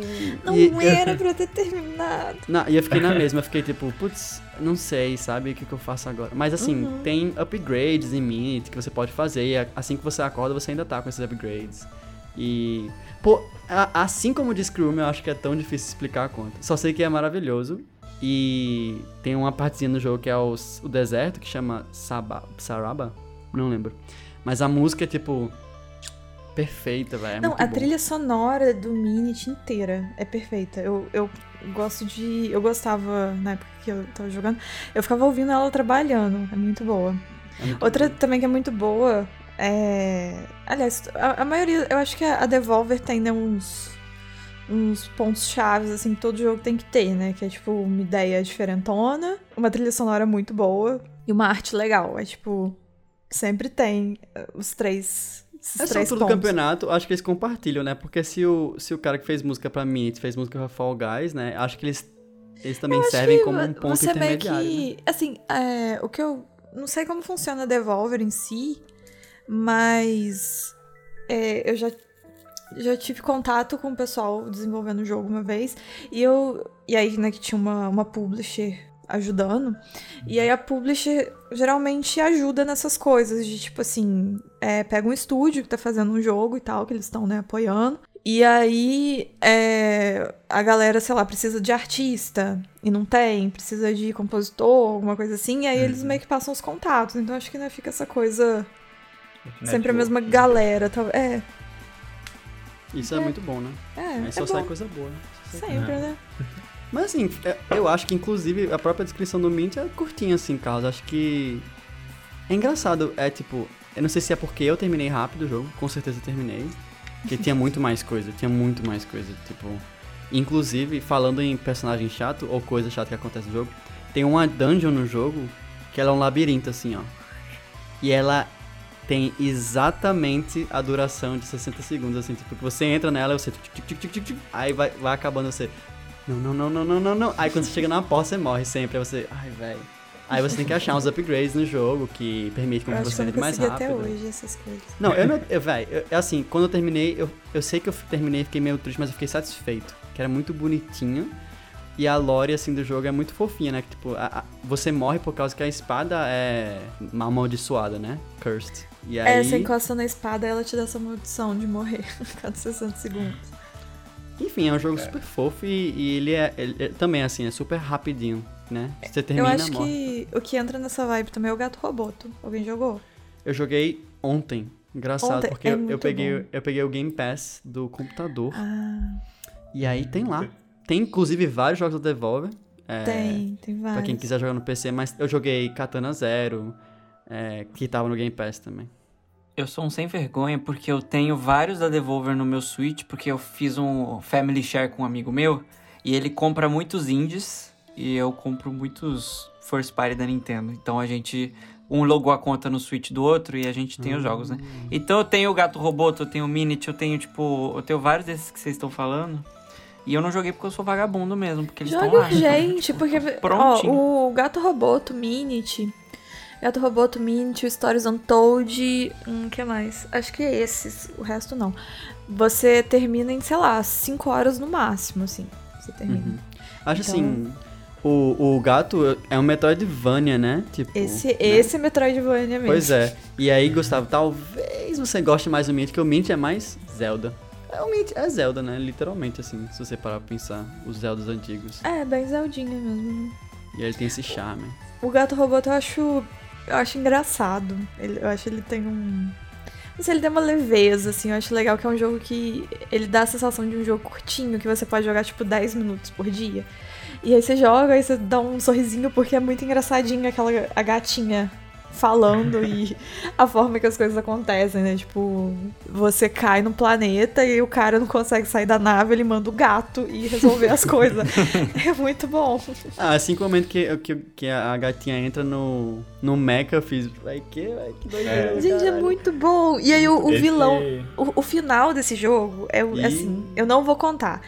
Não e, era pra eu ter terminado. Não, e eu fiquei na mesma, eu fiquei tipo, putz, não sei, sabe, o que, que eu faço agora. Mas assim, Uhum. tem upgrades em Meet que você pode fazer, e assim que você acorda, você ainda tá com esses upgrades. E. Pô, a- assim como o de Scream, eu acho que é tão difícil explicar quanto. Só sei que é maravilhoso. E tem uma partezinha no jogo que é os- o deserto, que chama Saba, Saraba? Não lembro. Mas a música é tipo. Perfeita, velho. É não, muito a bom. trilha sonora do Minit inteira é perfeita. Eu, eu gosto de. Eu gostava, na época que eu tava jogando, eu ficava ouvindo ela trabalhando. É muito boa. É muito Outra bom. também que é muito boa é. Aliás, a, a maioria. Eu acho que a, a Devolver tem né, uns. Uns pontos chaves, assim, que todo jogo tem que ter, né? Que é, tipo, uma ideia diferentona, uma trilha sonora muito boa e uma arte legal. É, tipo, sempre tem eh, os três. Esses Essa três altura do pontos. campeonato, acho que eles compartilham, né? Porque se o, se o cara que fez música pra mim fez música pra Fall Guys, né? Acho que eles, eles também servem como um ponto você meio intermediário. né? que. Assim, é, o que eu. Não sei como funciona a Devolver em si, mas. é, eu já, já tive contato com o pessoal desenvolvendo o jogo uma vez. E eu. E aí, né, que tinha uma, uma publisher ajudando. E aí a publisher geralmente ajuda nessas coisas, de tipo assim, é, pega um estúdio que tá fazendo um jogo e tal, que eles estão, né, apoiando. E aí é, a galera, sei lá, precisa de artista e não tem, precisa de compositor, alguma coisa assim, e aí eles meio que passam os contatos. Então acho que né, fica essa coisa sempre a mesma galera. Tal. É, Isso é, muito bom, né? é, Aí é só sai bom. coisa boa, né? Sai- Sempre, né? Mas assim, é- eu acho que inclusive a própria descrição do Mint é curtinha, assim, Carlos. Acho que. É engraçado, é tipo. Eu não sei se é porque eu terminei rápido o jogo, com certeza eu terminei. Porque tinha muito mais coisa, tinha muito mais coisa. Tipo. Inclusive, falando em personagem chato ou coisa chata que acontece no jogo, tem uma dungeon no jogo que ela é um labirinto, assim, ó. E ela tem exatamente a duração de 60 segundos, assim, tipo, que você entra nela você. aí vai, vai acabando você. Não, não, não, não, não, não, não. Aí quando você chega na porta, você morre sempre. Aí você. Ai, velho. Aí você tem que achar uns upgrades no jogo que permite com que você entre mais rápido. até hoje essas coisas. Não, eu não. Eu, velho, é assim, quando eu terminei, eu, eu sei que eu terminei e fiquei meio triste, mas eu fiquei satisfeito. Que era muito bonitinho. E a lore, assim, do jogo é muito fofinha, né? Que, tipo, a- a- você morre por causa que a espada é amaldiçoada, né? Cursed. E aí... É, você encosta na espada ela te dá essa maldição de morrer a cada 60 segundos. Enfim, é um jogo super fofo e, e ele, é, ele é- também, assim, é super rapidinho, né? Você Eu termina, acho morre. que o que entra nessa vibe também é o gato roboto. Alguém jogou? Eu joguei ontem. Engraçado, Ontem, porque é eu, eu peguei, bom. eu peguei o Game Pass do computador. Ah, E aí tem lá. Tem inclusive vários jogos da Devolver. É, tem, tem vários. Pra quem quiser jogar no PC, mas eu joguei Katana Zero, é, que tava no Game Pass também. Eu sou um sem vergonha porque eu tenho vários da Devolver no meu Switch, porque eu fiz um family share com um amigo meu e ele compra muitos indies e eu compro muitos first party da Nintendo. Então a gente um logou a conta no Switch do outro e a gente tem os jogos, né? Então eu tenho o Gato Roboto, eu tenho o Minit, eu tenho tipo, eu tenho vários desses que vocês estão falando. E eu não joguei porque eu sou vagabundo mesmo, porque eles estão lá. urgente, porque ó, Prontinho. o Gato Roboto Minute, Gato Roboto Minute, o Stories Untold, hum, que mais? Acho que é esses, o resto não. Você termina em, sei lá, 5 horas no máximo, assim. Você termina. Uhum. Acho Então- assim, o, o gato é um Metroidvania, né? Tipo, Esse, né? esse é Metroidvania mesmo. Pois é. E aí, Gustavo, talvez você goste mais do Mint, que o Mint é mais Zelda. É, Mint é Zelda, né? Literalmente, assim, se você parar pra pensar, os Zeldas antigos. É, bem Zeldinha mesmo. E aí ele tem esse charme. O Gato Roboto eu acho, eu acho engraçado. Ele- eu acho ele tem um... Não sei, ele tem uma leveza, assim. Eu acho legal que é um jogo que... Ele dá a sensação de um jogo curtinho, que você pode jogar, tipo, 10 minutos por dia. E aí você joga, aí você dá um sorrisinho, porque é muito engraçadinho aquela a gatinha falando e a forma que as coisas acontecem, né? Tipo, você cai no planeta e o cara não consegue sair da nave, ele manda o gato e resolver as coisas. É muito bom. Ah, assim como o momento que, que, que a gatinha entra no, no mecha, eu fiz. Vai que, vai que doideira. É. Gente, é caralho." muito bom. E aí o, o vilão, o, o final desse jogo é Ih. assim, eu não vou contar,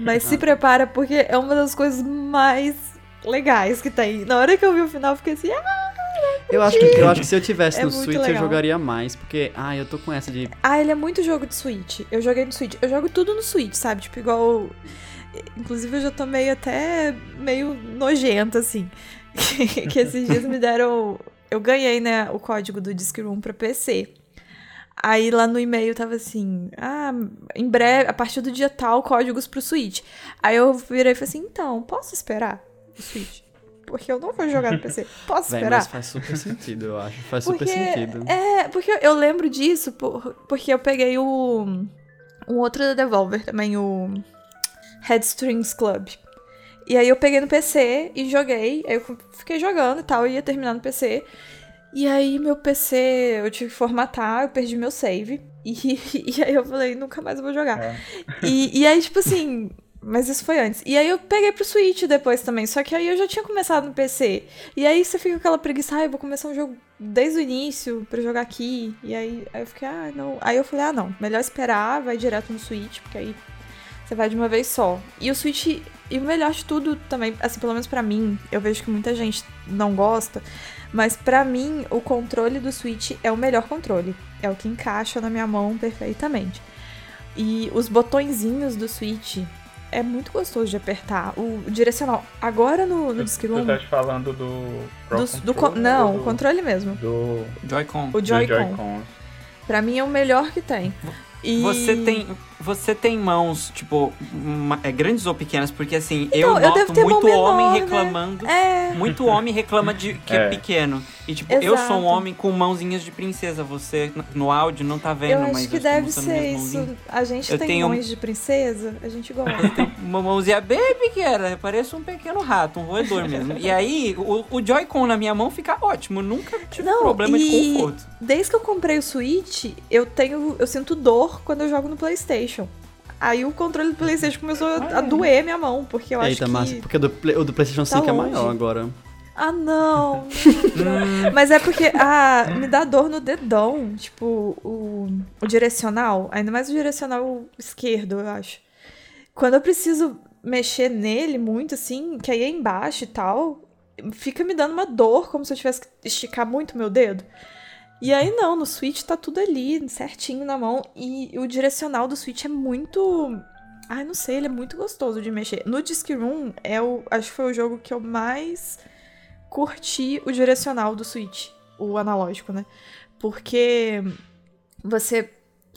mas se prepara porque é uma das coisas mais legais que tem. Na hora que eu vi o final, eu fiquei assim, ah, Eu acho, que, eu acho que se eu tivesse É no Switch, eu legal. jogaria mais. Porque, ah, eu tô com essa de. ah, ele é muito jogo de Switch. Eu joguei no Switch. Eu jogo tudo no Switch, sabe? Tipo, igual. Inclusive, eu já tô meio até meio nojenta, assim. que esses dias me deram. Eu ganhei, né, o código do Disc Room pra PC. Aí lá no e-mail tava assim: ah, em breve, a partir do dia tal, códigos pro Switch. Aí eu virei e falei assim: então, posso esperar o Switch? Porque eu não vou jogar no PC. Posso Véi, esperar? mas faz super sentido, eu acho. Faz super Porque- sentido. É, porque eu lembro disso, por- porque eu peguei o. Um outro da Devolver também, o. Headstrings Club. E aí eu peguei no PC e joguei. Aí eu fiquei jogando e tal, e ia terminar no PC. E aí meu PC, eu tive que formatar, eu perdi meu save. E, e aí eu falei, nunca mais eu vou jogar. É. E, e aí, tipo assim. Mas isso foi antes. E aí eu peguei pro Switch depois também. Só que aí eu já tinha começado no PC. E aí você fica com aquela preguiça, ah, eu vou começar um jogo desde o início pra jogar aqui. E aí, aí eu fiquei, ah, não. Aí eu falei, ah, não, melhor esperar, vai direto no Switch, porque aí você vai de uma vez só. E o Switch, e o melhor de tudo também, assim, pelo menos pra mim, eu vejo que muita gente não gosta, mas pra mim o controle do Switch é o melhor controle. É o que encaixa na minha mão perfeitamente. E os botõezinhos do Switch é muito gostoso de apertar. O, direcional. Agora no, no Disc Tu tá te falando do. Pro do, do con- não, o do, controle mesmo. Do, Joy-Con. O do Joy-Con. Joy-Cons. Pra mim é o melhor que tem. E... Você tem, você tem mãos, tipo, ma- é, grandes ou pequenas? Porque assim, Então, eu eu noto devo ter mão muito menor, homem né? reclamando. É. Muito homem reclama de que é, É. pequeno. E tipo, eu sou um Exato. homem com mãozinhas de princesa. Você no áudio não tá vendo, Eu mas acho que deve ser isso. mãozinhas. A gente Eu tem tenho- mães de princesa, a gente gosta. Uma mãozinha bem pequena, parece um pequeno rato, um roedor mesmo. E aí, o, o Joy-Con na minha mão fica ótimo, nunca tive Não, problema de conforto. Desde que eu comprei o Switch, eu tenho. Eu sinto dor quando eu jogo no Playstation. Aí o controle do Playstation começou a, a doer minha mão, porque eu Eita, acho que. Porque o do, o do PlayStation Tá 5 é longe. maior agora. Ah, não! não. Mas é porque ah, me dá dor no dedão, tipo, o, o direcional, ainda mais o direcional esquerdo, eu acho. Quando eu preciso mexer nele muito, assim, que aí é embaixo e tal, fica me dando uma dor, como se eu tivesse que esticar muito meu dedo. E aí não, no Switch tá tudo ali, certinho na mão, e o direcional do Switch é muito. Ai, não sei, ele é muito gostoso de mexer. No Disc Room, é o, acho que foi o jogo que eu mais curti o direcional do Switch, o analógico, né? Porque você.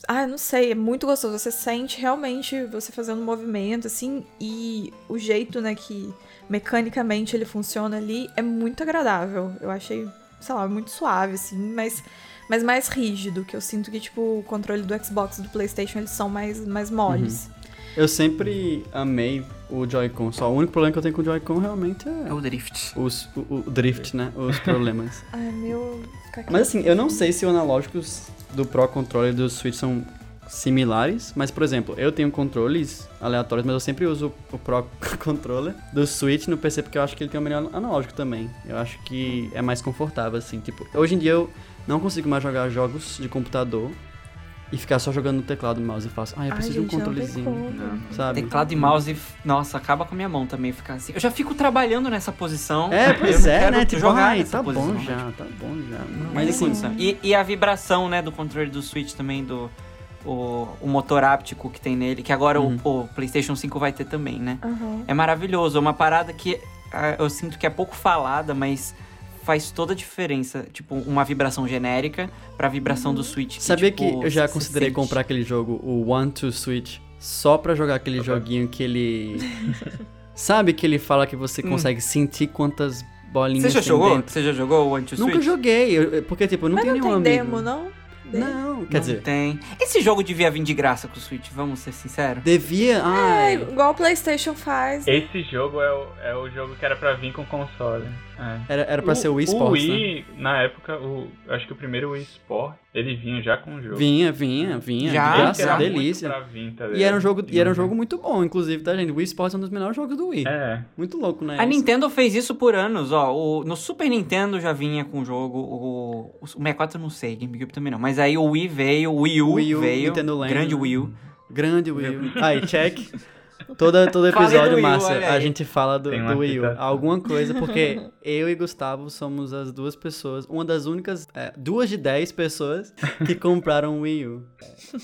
Ah, não sei, é muito gostoso. Você sente realmente você fazendo um movimento, assim, e o jeito, né, que mecanicamente ele funciona ali é muito agradável. Eu achei, sei lá, muito suave, assim, mas, mas mais rígido, que eu sinto que, tipo, o controle do Xbox e do Playstation, eles são mais, mais moles. Eu sempre amei o Joy-Con. Só o único problema que eu tenho com o Joy-Con realmente É é o Drift. os, o, o drift, né? Os problemas. Ai, meu... Mas assim, eu não sei se os analógicos do Pro Controller e do Switch são similares, mas por exemplo, eu tenho controles aleatórios, mas eu sempre uso o Pro Controller do Switch no PC porque eu acho que ele tem o melhor analógico também. Eu acho que é mais confortável assim, tipo, hoje em dia eu não consigo mais jogar jogos de computador e ficar só jogando no teclado e mouse e faço, ah, eu Ai, preciso de um controlezinho. Não. sabe? Teclado e mouse, nossa, acaba com a minha mão também ficar assim. Eu já fico trabalhando nessa posição. É, pois é, né? Tipo, jogar ai, nessa tá posição, bom já, tá bom já. Não Mas tem assim, condição. E, e a vibração, né, do controle do Switch também, do o, o motor áptico que tem nele, que agora Uhum. o, o PlayStation 5 vai ter também, né? Aham. É maravilhoso, é uma parada que ah, eu sinto que é pouco falada, mas faz toda a diferença. Tipo, uma vibração genérica pra vibração do Switch. Que, sabia tipo, que eu já considerei sente. comprar aquele jogo, o One to Switch, só pra jogar aquele joguinho que ele. Sabe que ele fala que você Hum. consegue sentir quantas bolinhas Você já tem jogou? dentro? Você já jogou o Anti Nunca Switch? joguei, eu- porque tipo, eu não Mas tenho não nenhum tem amigo. demo, não? Não, quer Não dizer, tem. Esse jogo devia vir de graça com o Switch, vamos ser sinceros. devia. É, Ai, igual o PlayStation faz. Esse jogo é o, é o jogo que era pra vir com console. É. era, era pra ser o Wii O Sports, né? Wii, na época, o, acho que o primeiro Wii Sport, ele vinha já com o jogo. Vinha, vinha, vinha. Já? de graça, Era delícia. tá E era um jogo, e era um jogo muito bom, inclusive, tá, gente? O Wii Sports é um dos melhores jogos do Wii. É. Muito louco, né? A Isso. Nintendo fez isso por anos, ó. O, no Super Nintendo já vinha com o jogo. O, o 64 eu não sei, GameCube também não. Mas aí o Wii veio, o Wii U, Wii U, veio. Nintendo Land, grande né? Wii U. Grande Wii U. Aí, check. Toda, todo episódio, olha a gente fala do, do Wii U. Alguma coisa, porque eu e Gustavo somos as duas pessoas, uma das únicas, é, duas de dez pessoas que compraram o Wii U.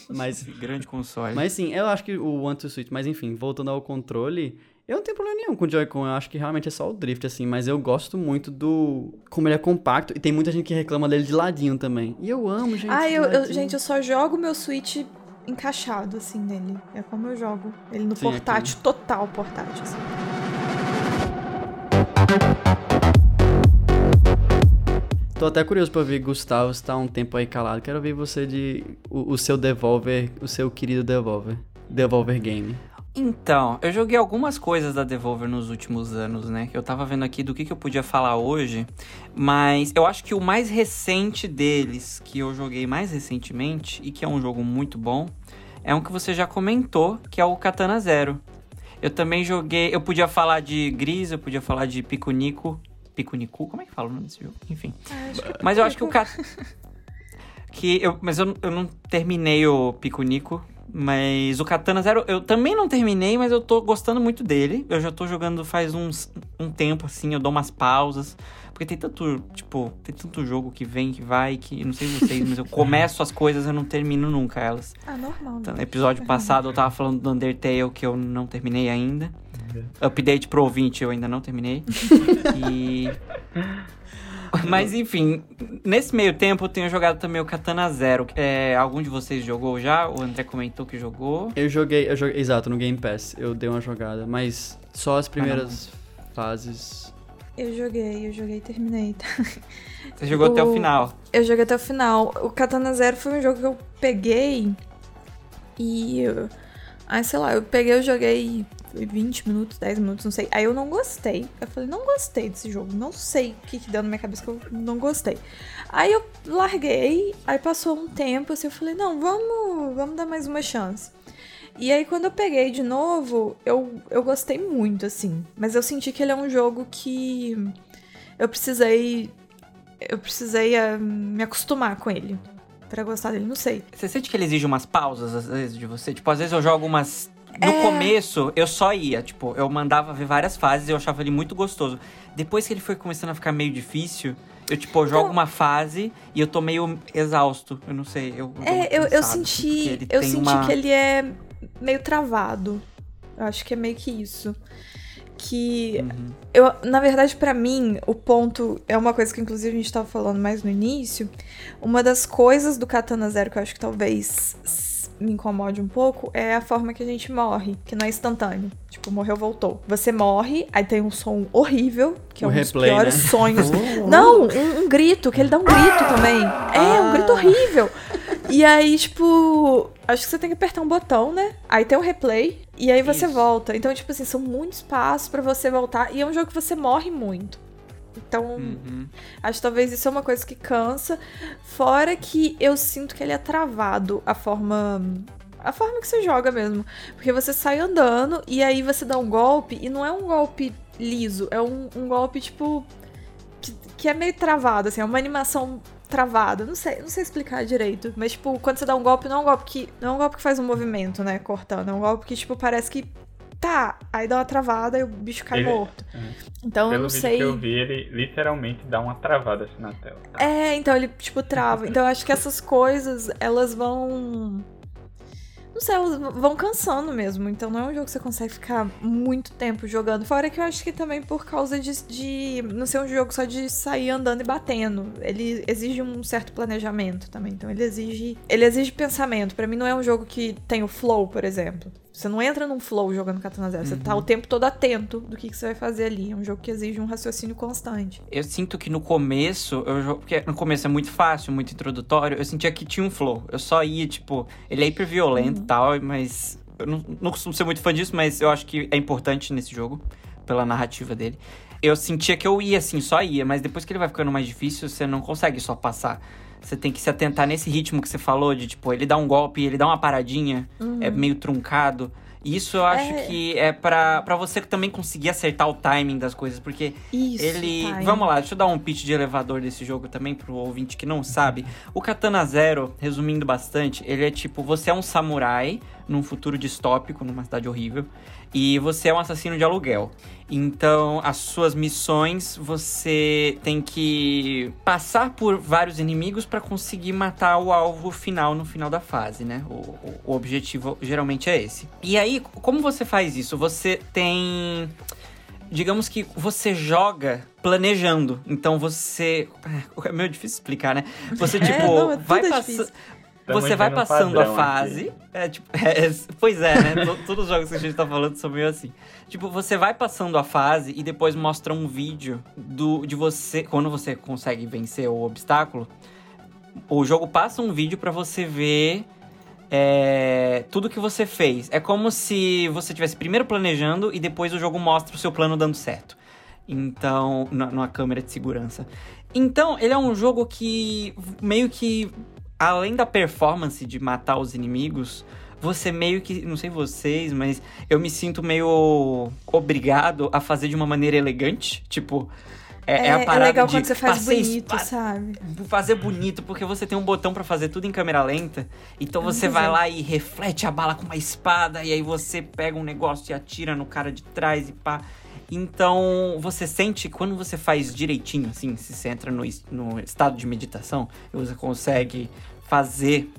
Mas, Grande console. mas sim, eu acho que o One to Switch, mas enfim, voltando ao controle, eu não tenho problema nenhum com o Joy-Con, eu acho que realmente é só o drift, assim, mas eu gosto muito do... como ele é compacto, e tem muita gente que reclama dele de ladinho também. E eu amo, gente, Ah, eu, eu- gente, eu só jogo meu Switch encaixado, assim, nele. É como eu jogo. Ele no Sim, portátil, total portátil, assim. Tô até curioso pra ver Gustavo está um tempo aí calado. Quero ver você de o, o seu Devolver, o seu querido Devolver. Devolver Game. Então, eu joguei algumas coisas da Devolver nos últimos anos, né? Que eu tava vendo aqui do que, que eu podia falar hoje. Mas eu acho que o mais recente deles, que eu joguei mais recentemente, e que é um jogo muito bom, é um que você já comentou, que é o Katana Zero. Eu também joguei. Eu podia falar de Gris, eu podia falar de Picunico. Picunicu? Como é que fala o nome desse jogo? Enfim. Ah, acho que- Mas eu acho que o Kat... que eu, mas eu, eu não terminei o Picunico. Mas o Katana Zero eu também não terminei, mas eu tô gostando muito dele. Eu já tô jogando faz uns, um tempo, assim, eu dou umas pausas. Porque tem tanto, tipo, tem tanto jogo que vem, que vai, que não sei vocês, mas eu começo as coisas e eu não termino nunca elas. Ah, normal. Então, né? no episódio passado eu tava falando do Undertale que eu não terminei ainda. Update pro ouvinte eu ainda não terminei. e. Mas enfim, nesse meio tempo eu tenho jogado também o Katana Zero. É, algum de vocês jogou já? O André comentou que jogou. Eu joguei, eu joguei, exato, no Game Pass. Eu dei uma jogada, mas só as primeiras fases. Eu joguei, eu joguei e terminei. tá? Você jogou até o O- final. Eu joguei até o final. O Katana Zero foi um jogo que eu peguei e. eu- Ai, sei lá, eu peguei, eu joguei 20 minutos, 10 minutos, não sei. Aí eu não gostei. Eu falei, não gostei desse jogo. Não sei o que, que deu na minha cabeça que eu não gostei. Aí eu larguei, aí passou um tempo, assim, eu falei, não, vamos, vamos dar mais uma chance. E aí, quando eu peguei de novo, eu, eu gostei muito, assim. Mas eu senti que ele é um jogo que eu precisei. Eu precisei eh, me acostumar com ele. Pra gostar dele, não sei. Você sente que ele exige umas pausas, às vezes, de você? Tipo, às vezes eu jogo umas. No É. começo, eu só ia. Tipo, eu mandava ver várias fases e eu achava ele muito gostoso. Depois que ele foi começando a ficar meio difícil, eu, tipo, eu jogo Então- uma fase e eu tô meio exausto. Eu não sei. Eu, É, eu, eu senti. Eu senti uma- que ele é meio travado. Eu acho que é meio que isso. Que Uhum. Eu, na verdade, pra mim, o ponto é uma coisa que inclusive a gente tava falando mais no início. Uma das coisas do Katana Zero que eu acho que talvez me incomode um pouco é a forma que a gente morre, que não é instantâneo. Tipo, morreu, voltou. Você morre, aí tem um som horrível, que é um dos replay, piores né? sonhos. não, um, um grito, que ele dá um grito também. É, um grito horrível. E aí, tipo, acho que você tem que apertar um botão, né? Aí tem o replay e aí você Isso. volta. Então, tipo assim, são muitos passos pra você voltar e é um jogo que você morre muito. Então, Uhum. acho que talvez isso é uma coisa que cansa. Fora que eu sinto que ele é travado a forma. A forma que você joga mesmo. Porque você sai andando e aí você dá um golpe e não é um golpe liso, é um, um golpe tipo. Que, que é meio travado, assim, é uma animação travada. Não sei, não sei explicar direito. Mas, tipo, quando você dá um golpe, não é um golpe que. Não é um golpe que faz um movimento, né? Cortando. É um golpe que, tipo, parece que. Tá, aí dá uma travada e o bicho cai Ele- morto. é. Então eu Pelo não vídeo sei. que eu vi, ele literalmente dá uma travada assim na tela. É, então ele, tipo, trava. Então eu acho que essas coisas, elas vão. Não sei, elas vão cansando mesmo. Então não é um jogo que você consegue ficar muito tempo jogando. Fora que eu acho que também por causa de, de não ser um jogo só de sair andando e batendo. Ele exige um certo planejamento também. Então ele exige. Ele exige pensamento. Pra mim não é um jogo que tem o flow, por exemplo. Você não entra num flow jogando Katana Zero. Você tá o tempo todo atento do que, que você vai fazer ali. É um jogo que exige um raciocínio constante. Eu sinto que no começo, eu, porque no começo é muito fácil, muito introdutório, eu sentia que tinha um flow. Eu só ia, tipo, ele é hiper violento e tal, mas eu não, não costumo ser muito fã disso, mas eu acho que é importante nesse jogo, pela narrativa dele. Eu sentia que eu ia, assim, só ia, mas depois que ele vai ficando mais difícil, você não consegue só passar. Você tem que se atentar nesse ritmo que você falou, de tipo, ele dá um golpe, ele dá uma paradinha, é meio truncado. E Isso eu acho É. que é pra, pra você também conseguir acertar o timing das coisas, porque Isso. ele. tá, Vamos lá, deixa eu dar um pitch de elevador desse jogo também pro ouvinte que não sabe. O Katana Zero, resumindo bastante, ele é tipo: você é um samurai num futuro distópico, numa cidade horrível, e você é um assassino de aluguel. Então, as suas missões, você tem que passar por vários inimigos pra conseguir matar o alvo final no final da fase, né? O, o- objetivo geralmente é esse. E aí, como você faz isso? Você tem digamos que você joga planejando. Então você. É meio difícil explicar, né? Você, tipo, É, não, é vai é. Estamos Você vai passando a fase. É, tipo, é, pois é, né? To- Todos os jogos que a gente tá falando são meio assim. Tipo, você vai passando a fase e depois mostra um vídeo do, de você. Quando você consegue vencer o obstáculo, o jogo passa um vídeo pra você ver é, tudo que você fez. É como se você tivesse primeiro planejando e depois o jogo mostra o seu plano dando certo. Então, na- numa câmera de segurança. Então, ele é um jogo que meio que além da performance de matar os inimigos, você meio que, não sei vocês, mas eu me sinto meio obrigado a fazer de uma maneira elegante, tipo, é, é a parada legal de quando você faz bonito, espa- sabe? fazer bonito, porque você tem um botão pra fazer tudo em câmera lenta. Então você vai é. lá e reflete a bala com uma espada, e aí você pega um negócio e atira no cara de trás e pá. Então você sente quando você faz direitinho, assim, se você entra no, no estado de meditação, e você consegue fazer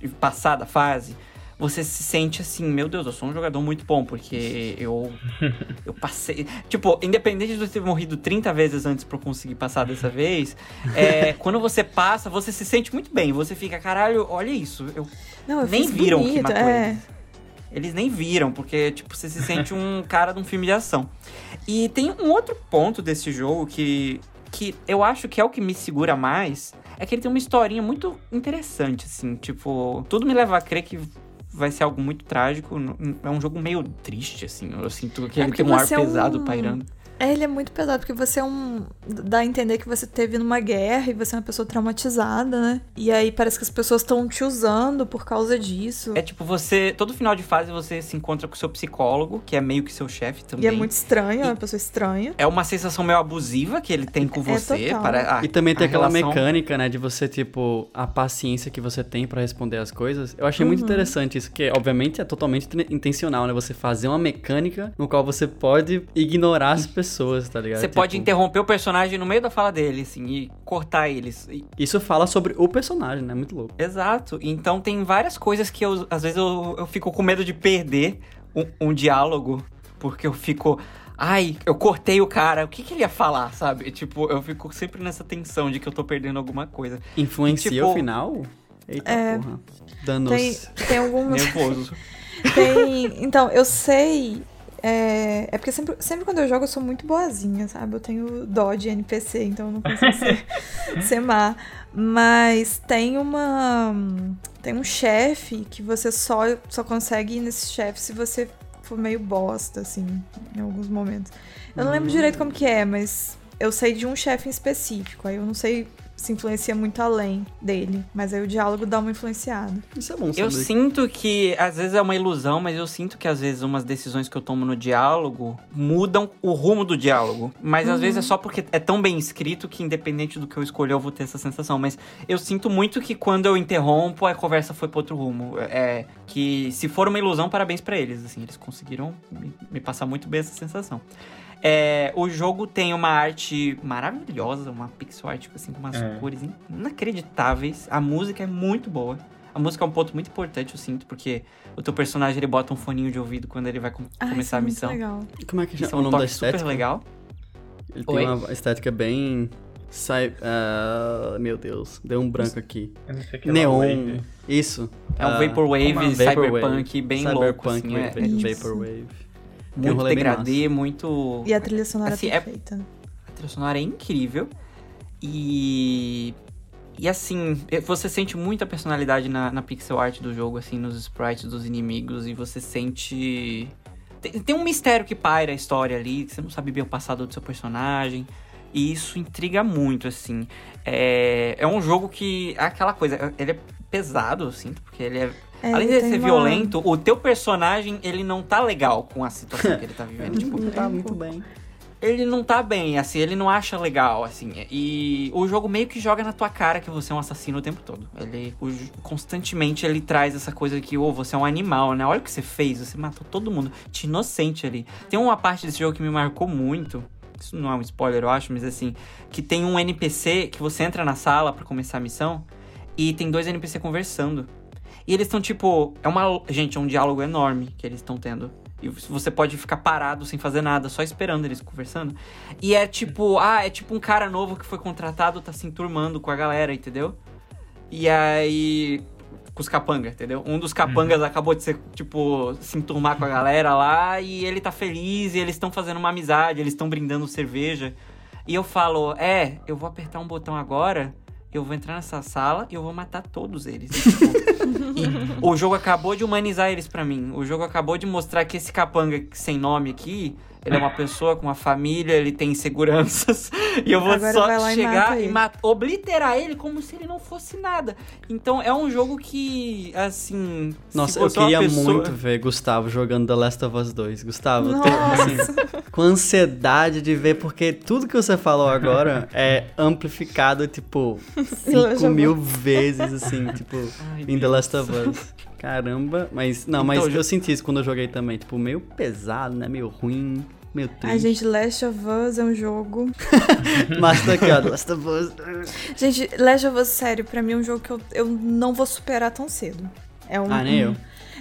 e passar da fase. Você se sente assim, meu Deus, eu sou um jogador muito bom, porque eu eu passei. Tipo, independente de eu ter morrido 30 vezes antes pra eu conseguir passar dessa vez, é, quando você passa, você se sente muito bem. Você fica, caralho, olha isso. Eu Não, eu nem fiz viram bonito, que matou é. eles. Eles nem viram, porque, tipo, você se sente um cara de um filme de ação. E tem um outro ponto desse jogo que, que eu acho que é o que me segura mais, é que ele tem uma historinha muito interessante, assim, tipo, tudo me leva a crer que vai ser algo muito trágico. É um jogo meio triste, assim. Eu sinto que É ele tem um ar você é um- pesado pairando. É, ele é muito pesado, porque você é um. dá a entender que você teve numa guerra e você é uma pessoa traumatizada, né? E aí parece que as pessoas estão te usando por causa disso. É tipo, você. Todo final de fase você se encontra com o seu psicólogo, que é meio que seu chefe também. E é muito estranho, é uma pessoa estranha. É uma sensação meio abusiva que ele tem com É você. total. para, a- E também tem aquela relação- mecânica, né, de você, tipo, a paciência que você tem pra responder as coisas. Eu achei Uhum. muito interessante isso, que obviamente é totalmente intencional, né? Você fazer uma mecânica no qual você pode ignorar as pessoas, tá ligado? Você pode Tipo, interromper o personagem no meio da fala dele, assim, e cortar eles. E- Isso fala sobre o personagem, né? Muito louco. Exato. Então tem várias coisas que eu, às vezes, eu, eu fico com medo de perder um, um diálogo, porque eu fico. Ai, eu cortei o cara, o que, que ele ia falar, sabe? Tipo, eu fico sempre nessa tensão de que eu tô perdendo alguma coisa. Influencia Tipo- o final? Eita É. porra. Danos. Tem, tem alguns. Nervoso. Tem. Então, eu sei. É, é porque sempre, sempre quando eu jogo eu sou muito boazinha, sabe? Eu tenho dó de NPC, então eu não consigo ser, ser má. Mas tem uma. Tem um chefe que você só, só consegue ir nesse chefe se você for meio bosta, assim, em alguns momentos. Eu não lembro direito como que é, mas eu sei de um chefe em específico. Aí eu não sei se influencia muito além dele. Mas aí o diálogo dá uma influenciada. Isso é bom Eu saber. sinto que às vezes é uma ilusão, mas eu sinto que às vezes umas decisões que eu tomo no diálogo mudam o rumo do diálogo. Mas às vezes é só porque é tão bem escrito que independente do que eu escolher eu vou ter essa sensação. Mas eu sinto muito que quando eu interrompo a conversa foi para outro rumo. É que se for uma ilusão, parabéns pra eles. Assim, eles conseguiram me, me passar muito bem essa sensação. É, o jogo tem uma arte maravilhosa, uma pixel art assim, com umas É. cores inacreditáveis. A música é muito boa. A música é um ponto muito importante, eu sinto, porque o teu personagem ele bota um foninho de ouvido quando ele vai com- Ai, começar a isso é muito missão. legal. Como é que chama é o um nome da toque super estética? legal. Ele Oi? tem uma estética bem. Sai... ah, meu Deus, deu um branco aqui. Eu não sei o que é Neon. Wave. Isso. É um ah, Vaporwave, é? cyberpunk, bem louco, Cyberpunk, assim, é, é. Vaporwave. Muito rolê bem degradê, muito... E a trilha sonora Assim, é- perfeita. A trilha sonora é incrível. E. E assim, você sente muita personalidade na, na pixel art do jogo, assim, nos sprites dos inimigos, e você sente. Tem, tem um mistério que paira a história ali, que você não sabe bem o passado do seu personagem. E isso intriga muito, assim. É, é um jogo que. É aquela coisa, ele é pesado, eu sinto, porque ele é. É, além de ser uma- violento, o teu personagem, ele não tá legal com a situação que ele tá vivendo. tipo, Não tá muito bem. ele não tá bem, assim, ele não acha legal, assim. E o jogo meio que joga na tua cara que você é um assassino o tempo todo. Ele o constantemente ele traz essa coisa que, ô, você é um animal, né? Olha o que você fez, você matou todo mundo, te inocente ali. Tem uma parte desse jogo que me marcou muito. Isso não é um spoiler, eu acho, mas assim, que tem um NPC que você entra na sala pra começar a missão e tem dois NPC conversando. E eles estão tipo, é uma, gente, é um diálogo enorme que eles estão tendo. E você pode ficar parado sem fazer nada, só esperando eles conversando. E é tipo, ah, é tipo um cara novo que foi contratado, tá se enturmando com a galera, entendeu? E aí. Com os capanga, entendeu? Um dos capangas acabou de ser, tipo, se enturmar com a galera lá e ele tá feliz e eles estão fazendo uma amizade, eles estão brindando cerveja. E eu falo, é, eu vou apertar um botão agora, eu vou entrar nessa sala e eu vou matar todos eles. E o jogo acabou de humanizar eles pra mim. O jogo acabou de mostrar que esse capanga sem nome aqui, ele é uma pessoa com uma família, ele tem inseguranças. E eu vou Agora só lá e chegar mata e obliterar ele como se ele não fosse nada. Então é um jogo que, assim. Nossa, eu queria pessoa- muito ver Gustavo jogando The Last of Us 2. Gustavo, eu tô, assim, com ansiedade de ver, porque tudo que você falou agora é amplificado, tipo, Eu já 5 vou- mil vezes, assim, tipo, Ai, em The. Last of Us. Caramba, mas, não, Então, mas eu- eu senti isso quando eu joguei também, tipo, meio pesado, né, meio ruim, meio triste. Ai, gente, Last of Us é um jogo. Mas tá aqui, ó, Last of Us. Gente, Last of Us, sério, pra mim é um jogo que eu, eu não vou superar tão cedo. É um, Ah, nem eu.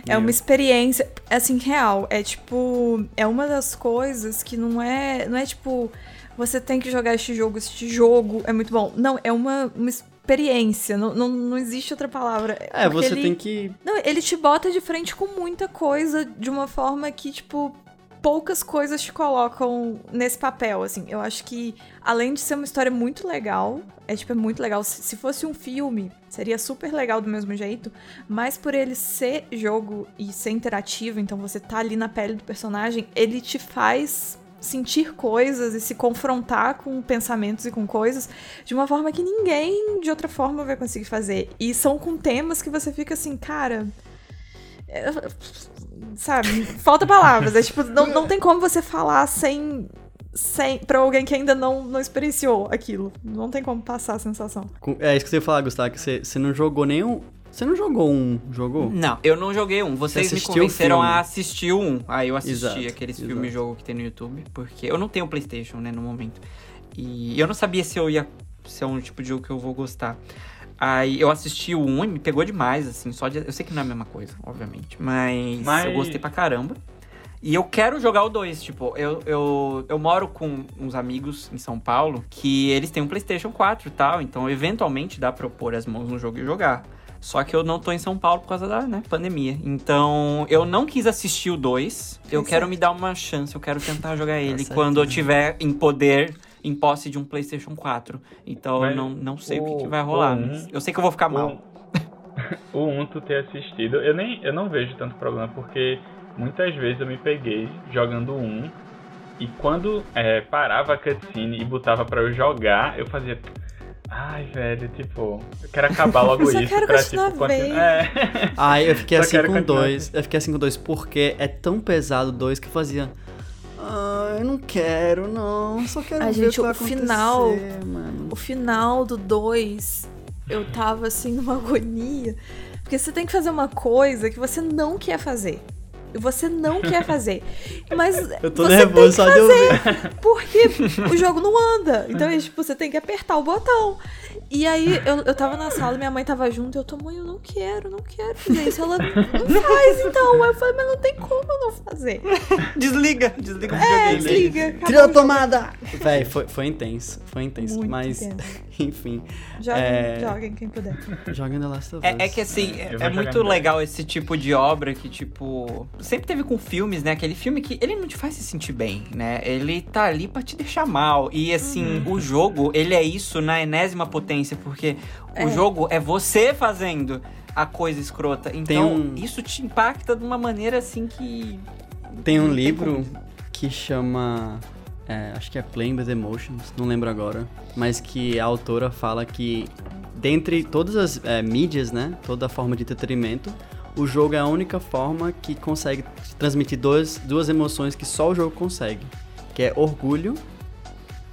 É uma experiência, assim, real. É tipo. É uma das coisas que não é. Não é tipo. Você tem que jogar este jogo, este jogo é muito bom. Não, é uma, uma experiência. Não, não, não existe outra palavra. É, Porque você ele- tem que. Não, ele te bota de frente com muita coisa de uma forma que, tipo, poucas coisas te colocam nesse papel, assim. Eu acho que, além de ser uma história muito legal, é, tipo, é muito legal. Se, se fosse um filme, seria super legal do mesmo jeito, mas por ele ser jogo e ser interativo, então você tá ali na pele do personagem, ele te faz sentir coisas e se confrontar com pensamentos e com coisas de uma forma que ninguém de outra forma vai conseguir fazer. E são com temas que você fica assim, cara. é, Sabe? Falta palavras. É tipo, não, não tem como você falar sem. sem pra alguém que ainda não, não experienciou aquilo. Não tem como passar a sensação. É isso que você ia falar, Gustavo, que você, você não jogou nenhum. Você não jogou um, jogou? Não, eu não joguei um. Vocês Você me convenceram a assistir um. Aí eu assisti Exato, aqueles exato. filmes jogo que tem no YouTube, porque eu não tenho PlayStation, né, no momento. E eu não sabia se eu ia se é um tipo de jogo que eu vou gostar. Aí eu assisti o um e me pegou demais, assim, só de, eu sei que não é a mesma coisa, obviamente, mas, Mas- eu gostei pra caramba. E eu quero jogar o 2, tipo, eu, eu, eu moro com uns amigos em São Paulo que eles têm um PlayStation 4 e tal, então eventualmente dá pra eu pôr as mãos no jogo e jogar. Só que eu não tô em São Paulo por causa da né, pandemia. Então, eu não quis assistir o 2. Eu quero certo. me dar uma chance, eu quero tentar jogar ele certo, quando eu tiver em poder, em posse de um PlayStation 4. Então, Mas eu não, não sei o, que, o- que vai rolar. o um- mas eu sei que eu vou ficar mal. O 1 tu ter assistido, eu nem eu não vejo tanto problema, porque muitas vezes eu me peguei jogando um e quando é, parava a cutscene e botava pra eu jogar, eu fazia. Ai, velho, tipo, eu quero acabar logo Eu só isso quero pra, continuar tipo, vendo. continuar. É. Ai, eu fiquei Só assim com dois. Eu fiquei assim com dois porque é tão pesado dois que eu fazia. Ah, eu não quero, não. Só quero Ai, ver gente, o que vai o final- mano. O final do 2, eu tava assim numa agonia. Porque você tem que fazer uma coisa que você não quer fazer. E você não quer fazer. Mas Eu tô você nervoso tem só que fazer, porque o jogo não anda. Então, é, tipo, você tem que apertar o botão. E aí, eu, eu tava na sala, minha mãe tava junto, e eu tô, mãe, eu não quero, não quero fazer isso. Ela, não faz, então. Eu falei, mas não tem como eu não fazer. Desliga, desliga o É, desliga. Tira a tomada! Véi, foi, foi intenso. Foi intenso. Muito mas, intenso. enfim. Joguem, É. joguem quem puder. Joga The Last of Us. É, é que assim, é, é muito legal esse tipo de obra que, tipo. Sempre teve com filmes, né? Aquele filme que ele não te faz se sentir bem, né? Ele tá ali pra te deixar mal. E assim, Uhum. o jogo, ele é isso na enésima potência, porque É. o jogo é você fazendo a coisa escrota. Então, Tem um- isso te impacta de uma maneira assim que. Tem um livro que chama. É, acho que é Playing with Emotions, não lembro agora. Mas que a autora fala que, dentre todas as é, mídias, né? Toda forma de entretenimento, o jogo é a única forma que consegue transmitir dois, duas emoções que só o jogo consegue. Que é orgulho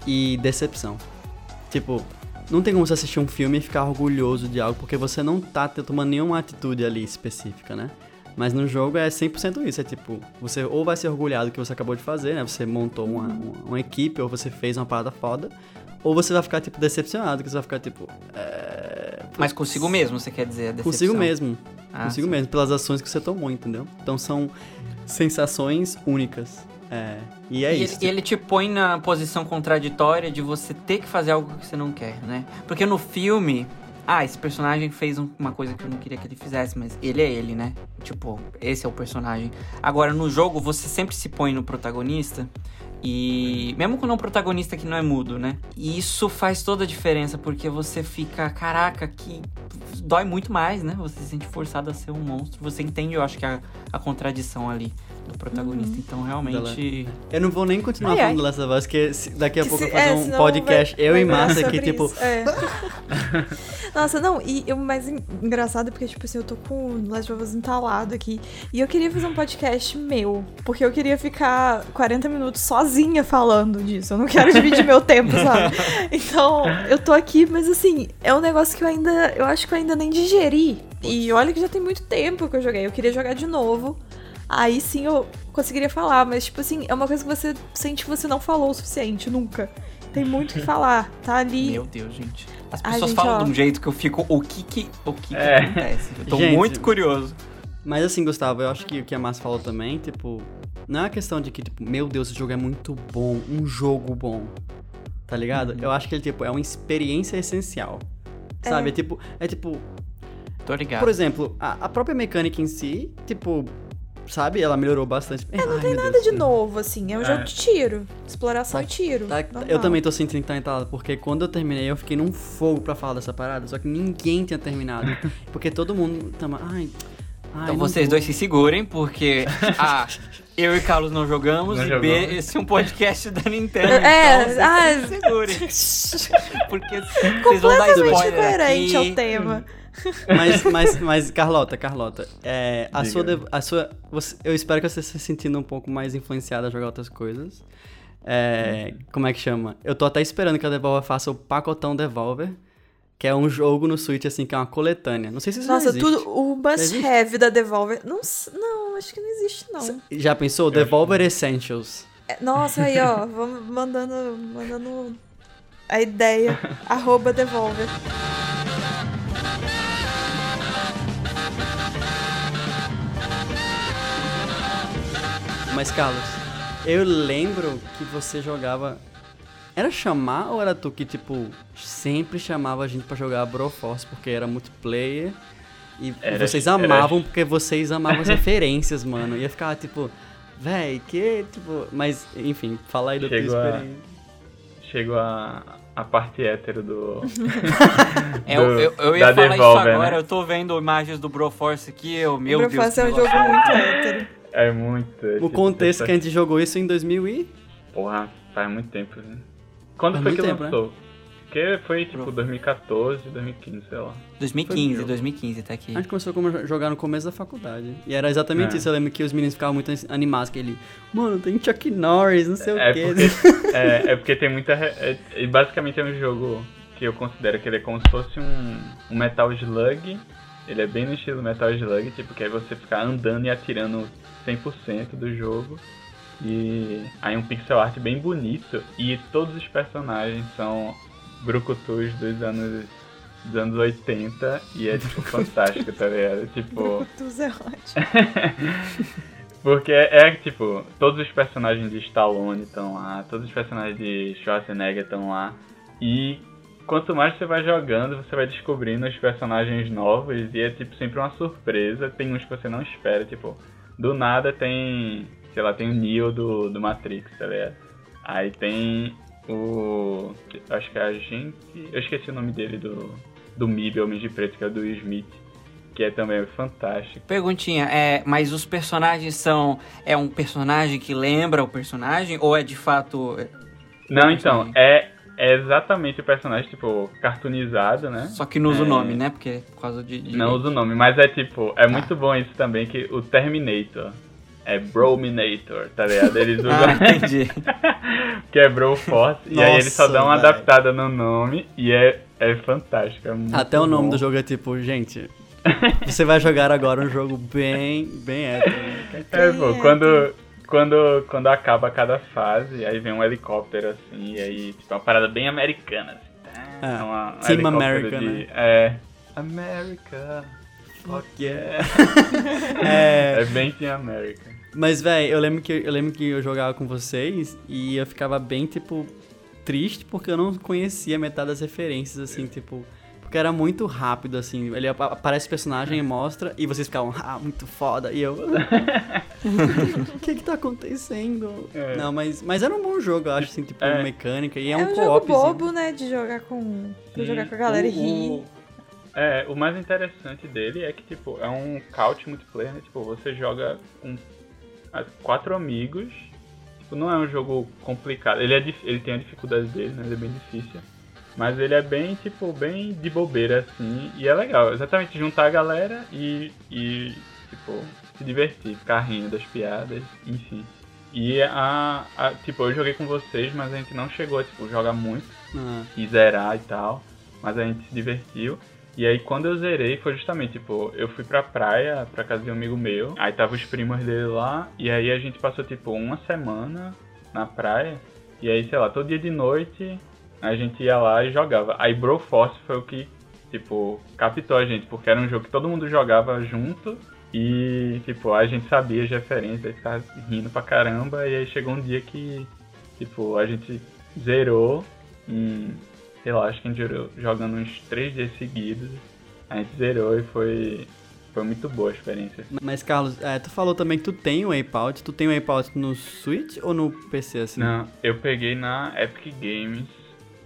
e decepção. Tipo, não tem como você assistir um filme e ficar orgulhoso de algo, porque você não tá tomando nenhuma atitude ali específica, né? Mas no jogo é 100% isso, é tipo, você ou vai ser orgulhado do que você acabou de fazer, né? Você montou uma, uma, uma equipe, ou você fez uma parada foda, ou você vai ficar, tipo, decepcionado, que você vai ficar, tipo... É... Mas consigo mesmo, você quer dizer. Consigo mesmo, Ah, consigo sim. mesmo, pelas ações que você tomou, entendeu? Então são sensações únicas. É, e é e isso. Ele, ele te põe na posição contraditória de você ter que fazer algo que você não quer, né? Porque no filme, ah, esse personagem fez um- uma coisa que eu não queria que ele fizesse, mas ele é ele, né? Tipo, esse é o personagem. Agora, no jogo, você sempre se põe no protagonista. E mesmo quando é um protagonista que não é mudo, né? E isso faz toda a diferença, porque você fica, caraca, que dói muito mais, né? Você se sente forçado a ser um monstro. Você entende, eu acho que a, a contradição ali do protagonista. Uhum. Então, realmente. Eu não vou nem continuar Ai, falando ai. do Last of Us, porque daqui a Que pouco se- eu vou fazer é, um podcast, vai- eu vai e Márcia aqui, tipo... é. Nossa, não, e o mais en- engraçado é porque, tipo assim, eu tô com o Last of Us entalado aqui. E eu queria fazer um podcast meu. Porque eu queria ficar 40 minutos sozinha falando disso. Eu não quero dividir meu tempo, sabe? Então, eu tô aqui, mas assim, é um negócio que eu ainda. Eu acho que eu ainda nem digeri. E olha que já tem muito tempo que eu joguei. Eu queria jogar de novo. Aí sim eu conseguiria falar, mas tipo assim, é uma coisa que você sente que você não falou o suficiente, nunca. Tem muito o que falar, tá ali. Meu Deus, gente. As pessoas gente, falam ó. de um jeito que eu fico. O que que, o que, que É. acontece? Eu tô Gente, muito curioso. Mas assim, Gustavo, eu acho que o que a Márcia falou também, tipo, não é uma questão de que, tipo, meu Deus, esse jogo é muito bom, um jogo bom. Tá ligado? Uhum. Eu acho que ele, tipo, é uma experiência essencial. Sabe? É, tipo, é tipo, Tô ligado. por exemplo, a, a própria mecânica em si, tipo, sabe? Ela melhorou bastante. É, não tem Nada de novo, assim. É um É. jogo de tiro. Exploração Tá- e tiro. Tá- eu também tô sentindo que tá entalado, porque quando eu terminei, eu fiquei num fogo pra falar dessa parada, só que ninguém tinha terminado. porque todo mundo tava, ai. ai Então vocês vou." dois se segurem, porque A, eu e Carlos não jogamos, Não e B, esse é um podcast da Nintendo. É, então ah, vocês se segurem. Porque vocês vão dar Completamente spoiler diferente aqui. ao tema. Mas, mas, mas, Carlota, Carlota, é, a Diga. sua, a sua você- eu espero que você se sentindo um pouco mais influenciada a jogar outras coisas. É, como é que chama? Eu tô até esperando que a Devolver faça o pacotão Devolver, que é um jogo no Switch, assim, que é uma coletânea. Não sei se isso Nossa, tudo. O must have da Devolver. Não, não, acho que não existe, não. Já pensou? Devolver Essentials. É, Nossa, aí, ó. Vamos mandando, mandando a ideia. Arroba Devolver. Mas, Carlos, eu lembro que você jogava... Era chamar ou era tu que, tipo, sempre chamava a gente pra jogar Broforce porque era multiplayer? E Era- vocês era- amavam porque vocês amavam as referências, mano. Ia ficar, tipo, véi, que, tipo... Mas, enfim, fala aí da tua Chegou a- experiência. Chegou a, a parte hétero do. É, eu, eu, eu ia da falar Devolver, isso agora, né? eu tô vendo imagens do Broforce aqui, eu, meu o Deus. Broforce é um jogo muito hétero. É muito. O contexto que a gente jogou isso em 2000 e... Porra, faz muito tempo, né? Quando Faz foi que tempo, né? lançou? Porque foi tipo 2014, 2015, sei lá. 2015, Foi 2015, tá aqui. A gente começou a jogar no começo da faculdade. E era exatamente É. isso. Eu lembro que os meninos ficavam muito animados. Que ele, mano, tem Chuck Norris, não sei o É quê. porque, é, é porque tem muita. re- É, é- basicamente é um jogo que eu considero que ele é como se fosse um, um Metal Slug. Ele é bem no estilo Metal Slug, tipo, que aí você ficar andando e atirando 100% do jogo. E aí um pixel art bem bonito. E todos os personagens são brucutus dos anos, dos anos 80. E é tipo fantástico, tá ligado? Tipo. Brutus é ótimo. Porque é, tipo, todos os personagens de Stallone estão lá, todos os personagens de Schwarzenegger estão lá. E quanto mais você vai jogando, você vai descobrindo os personagens novos e é tipo sempre uma surpresa. Tem uns que você não espera, tipo, do nada tem, sei lá, tem o Neo do, do Matrix, tá ligado? Aí tem o. Acho que é a gente. Eu esqueci o nome dele do. Do MIB, Homem de Preto, que é o do Will Smith. Que é também fantástico. Perguntinha, é, mas os personagens são. É um personagem que lembra o personagem? Ou é de fato. é, Não, então, é, é exatamente o personagem, tipo, cartoonizado, né? Só que não usa o É. nome, né? Porque por causa de. de- Não usa o nome, mas é tipo, é muito bom isso também, que o Terminator é Brominator, tá ligado? Eles usam. Ah, entendi. que é Broforce, e aí eles só dão uma velho. adaptada no nome, e é, é fantástico. É muito Até o nome bom. do jogo é tipo, gente, você vai jogar agora um jogo bem, bem hétero. né? É, pô, é quando, quando, quando acaba cada fase, aí vem um helicóptero assim, e aí, tipo, é uma parada bem americana. Assim, É, é uma, um Team helicóptero America, de, né? É. America. Fuck yeah. É, É bem Team America. mas, velho, eu lembro que eu lembro que eu jogava com vocês e eu ficava bem, tipo, triste porque eu não conhecia metade das referências, assim, tipo. Porque era muito rápido, assim. Ele apa- aparece o personagem e mostra, e vocês ficavam, ah, muito foda. E eu. O que que tá acontecendo? É. Não, mas, mas era um bom jogo, eu acho, assim, tipo, É. mecânica. E é, É, um um co-op. bobo, né? De jogar com. Sim. jogar com a galera e O- rir. o- É, o mais interessante dele é que, tipo, é um couch multiplayer, né? Tipo, você joga com ah, quatro amigos. Tipo, não é um jogo complicado. Ele, é, ele tem a dificuldade dele, né? Ele é bem difícil. Mas ele é bem, tipo, bem de bobeira, assim. E é legal. Exatamente juntar a galera e, e tipo, se divertir. Ficar rindo das piadas, enfim. E a, a- Tipo, eu joguei com vocês, mas a gente não chegou a, tipo, jogar muito Ah, e zerar e tal. Mas a gente se divertiu. E aí quando eu zerei foi justamente, tipo, eu fui pra praia, pra casa de um amigo meu. Aí tava os primos dele lá. E aí a gente passou, tipo, uma semana na praia. E aí, sei lá, todo dia de noite a gente ia lá e jogava. Aí Broforce foi o que, tipo, captou a gente. Porque era um jogo que todo mundo jogava junto. E, tipo, a gente sabia as referências, ficava rindo pra caramba. E aí chegou um dia que, tipo, a gente zerou em, sei lá, acho que a gente zerou jogando uns três dias seguidos. A gente zerou e foi, foi muito boa a experiência. Mas, Carlos, é, tu falou também que tu tem o Ape-Out. Tu tem o Ape-Out no Switch ou no PC, assim? Não, eu peguei na Epic Games.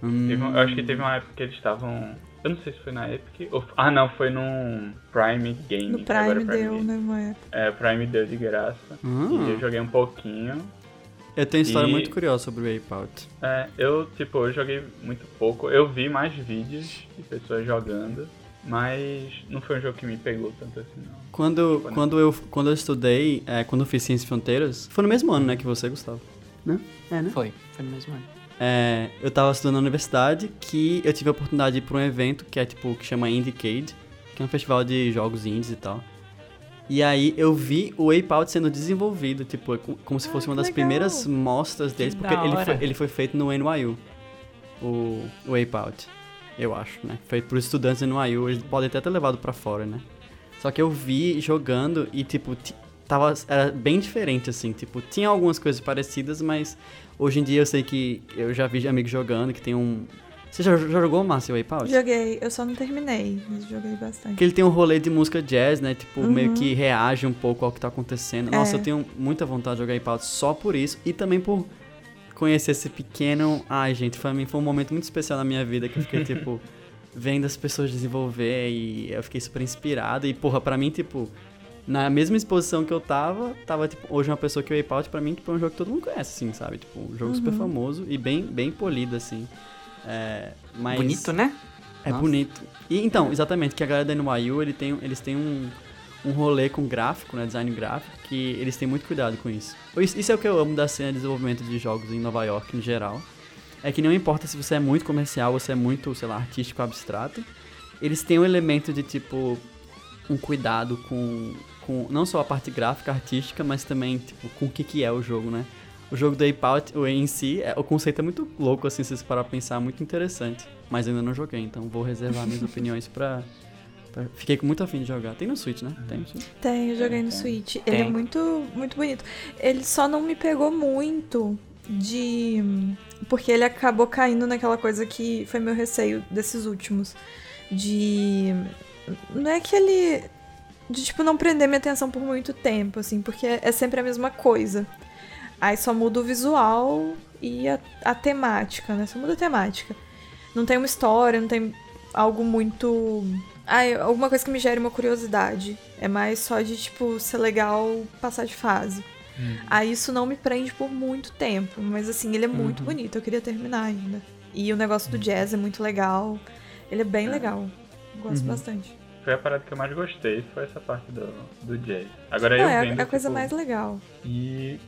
Hum, Teve eu acho que teve uma época que eles estavam. Eu não sei se foi na Epic. Ou, ah, não, foi no Prime Gaming. No que agora Prime deu, né, mãe? É, Prime deu de graça. Ah. E eu joguei um pouquinho. Eu tenho história E- muito curiosa sobre o Ape-Out. É, eu, tipo, eu joguei muito pouco. Eu vi mais vídeos de pessoas jogando, mas não foi um jogo que me pegou tanto assim, não. Quando, Quando- quando, eu, quando eu estudei, é, quando eu fiz Ciências e Fronteiras, foi no mesmo ano, né, que você, Gustavo? Né? É, né? Foi, foi no mesmo ano. É, eu tava estudando na universidade que eu tive a oportunidade de ir pra um evento que é tipo, que chama Indiecade, que é um festival de jogos indies e tal. E aí eu vi o Ape Out sendo desenvolvido, tipo, co- como se fosse Ah, uma das legal. primeiras mostras deles, Que porque ele foi, ele foi feito no NYU, o, o Ape Out, eu acho, né? Feito por estudantes do NYU, eles podem até ter levado pra fora, né? Só que eu vi jogando e, tipo, ti- tava, era bem diferente, assim, tipo, tinha algumas coisas parecidas, mas hoje em dia eu sei que eu já vi amigos jogando que tem um... Você já, já jogou, Márcio, o Ape Out? Joguei, eu só não terminei, mas joguei bastante. Que ele tem um rolê de música jazz, né? Tipo, Uhum. meio que reage um pouco ao que tá acontecendo. Nossa, É. eu tenho muita vontade de jogar Ape Out só por isso. E também por conhecer esse pequeno... Ai, gente, pra mim foi um momento muito especial na minha vida. Que eu fiquei, tipo, vendo as pessoas desenvolver e eu fiquei super inspirado. E, porra, pra mim, tipo... Na mesma exposição que eu tava, tava, tipo, hoje uma pessoa que o Ape Out, pra mim, tipo, é um jogo que todo mundo conhece, assim, sabe? Tipo, um jogo super Uhum. famoso e bem, bem polido, assim. É, mas Bonito, né? É Nossa. bonito. E então, exatamente, que a galera da NYU, ele tem, eles têm um, um rolê com gráfico, né, design gráfico, que eles têm muito cuidado com isso. Isso, isso é o que eu amo da cena de desenvolvimento de jogos em Nova York, em geral. É que não importa se você é muito comercial, você é muito, sei lá, artístico, abstrato, eles têm um elemento de, tipo, um cuidado com, com não só a parte gráfica, artística, mas também, tipo, com o que, que é o jogo, né? O jogo do Ape Out, em si, é, o conceito é muito louco, assim, se você parar pra pensar, muito interessante. Mas ainda não joguei, então vou reservar minhas opiniões pra, pra- Fiquei com muito afim de jogar. Tem no Switch, né? Tem no Switch. Tem, eu joguei no tem. Switch. Ele é muito, muito bonito. Ele só não me pegou muito de. Porque ele acabou caindo naquela coisa que foi meu receio desses últimos. De. Não é que ele. De, tipo, não prender minha atenção por muito tempo, assim, porque é sempre a mesma coisa. Aí só muda o visual e a, a temática, né? Só muda a temática. Não tem uma história, não tem algo muito. Ai, alguma coisa que me gere uma curiosidade. É mais só de, tipo, ser legal passar de fase. Aí isso não me prende por muito tempo. Mas assim, ele é muito bonito. Eu queria terminar ainda. E o negócio do jazz é muito legal. Ele é bem legal. Gosto bastante. Foi a parada que eu mais gostei, foi essa parte do, do jazz. Agora Não, eu é a- vendo, a coisa tipo, mais legal. E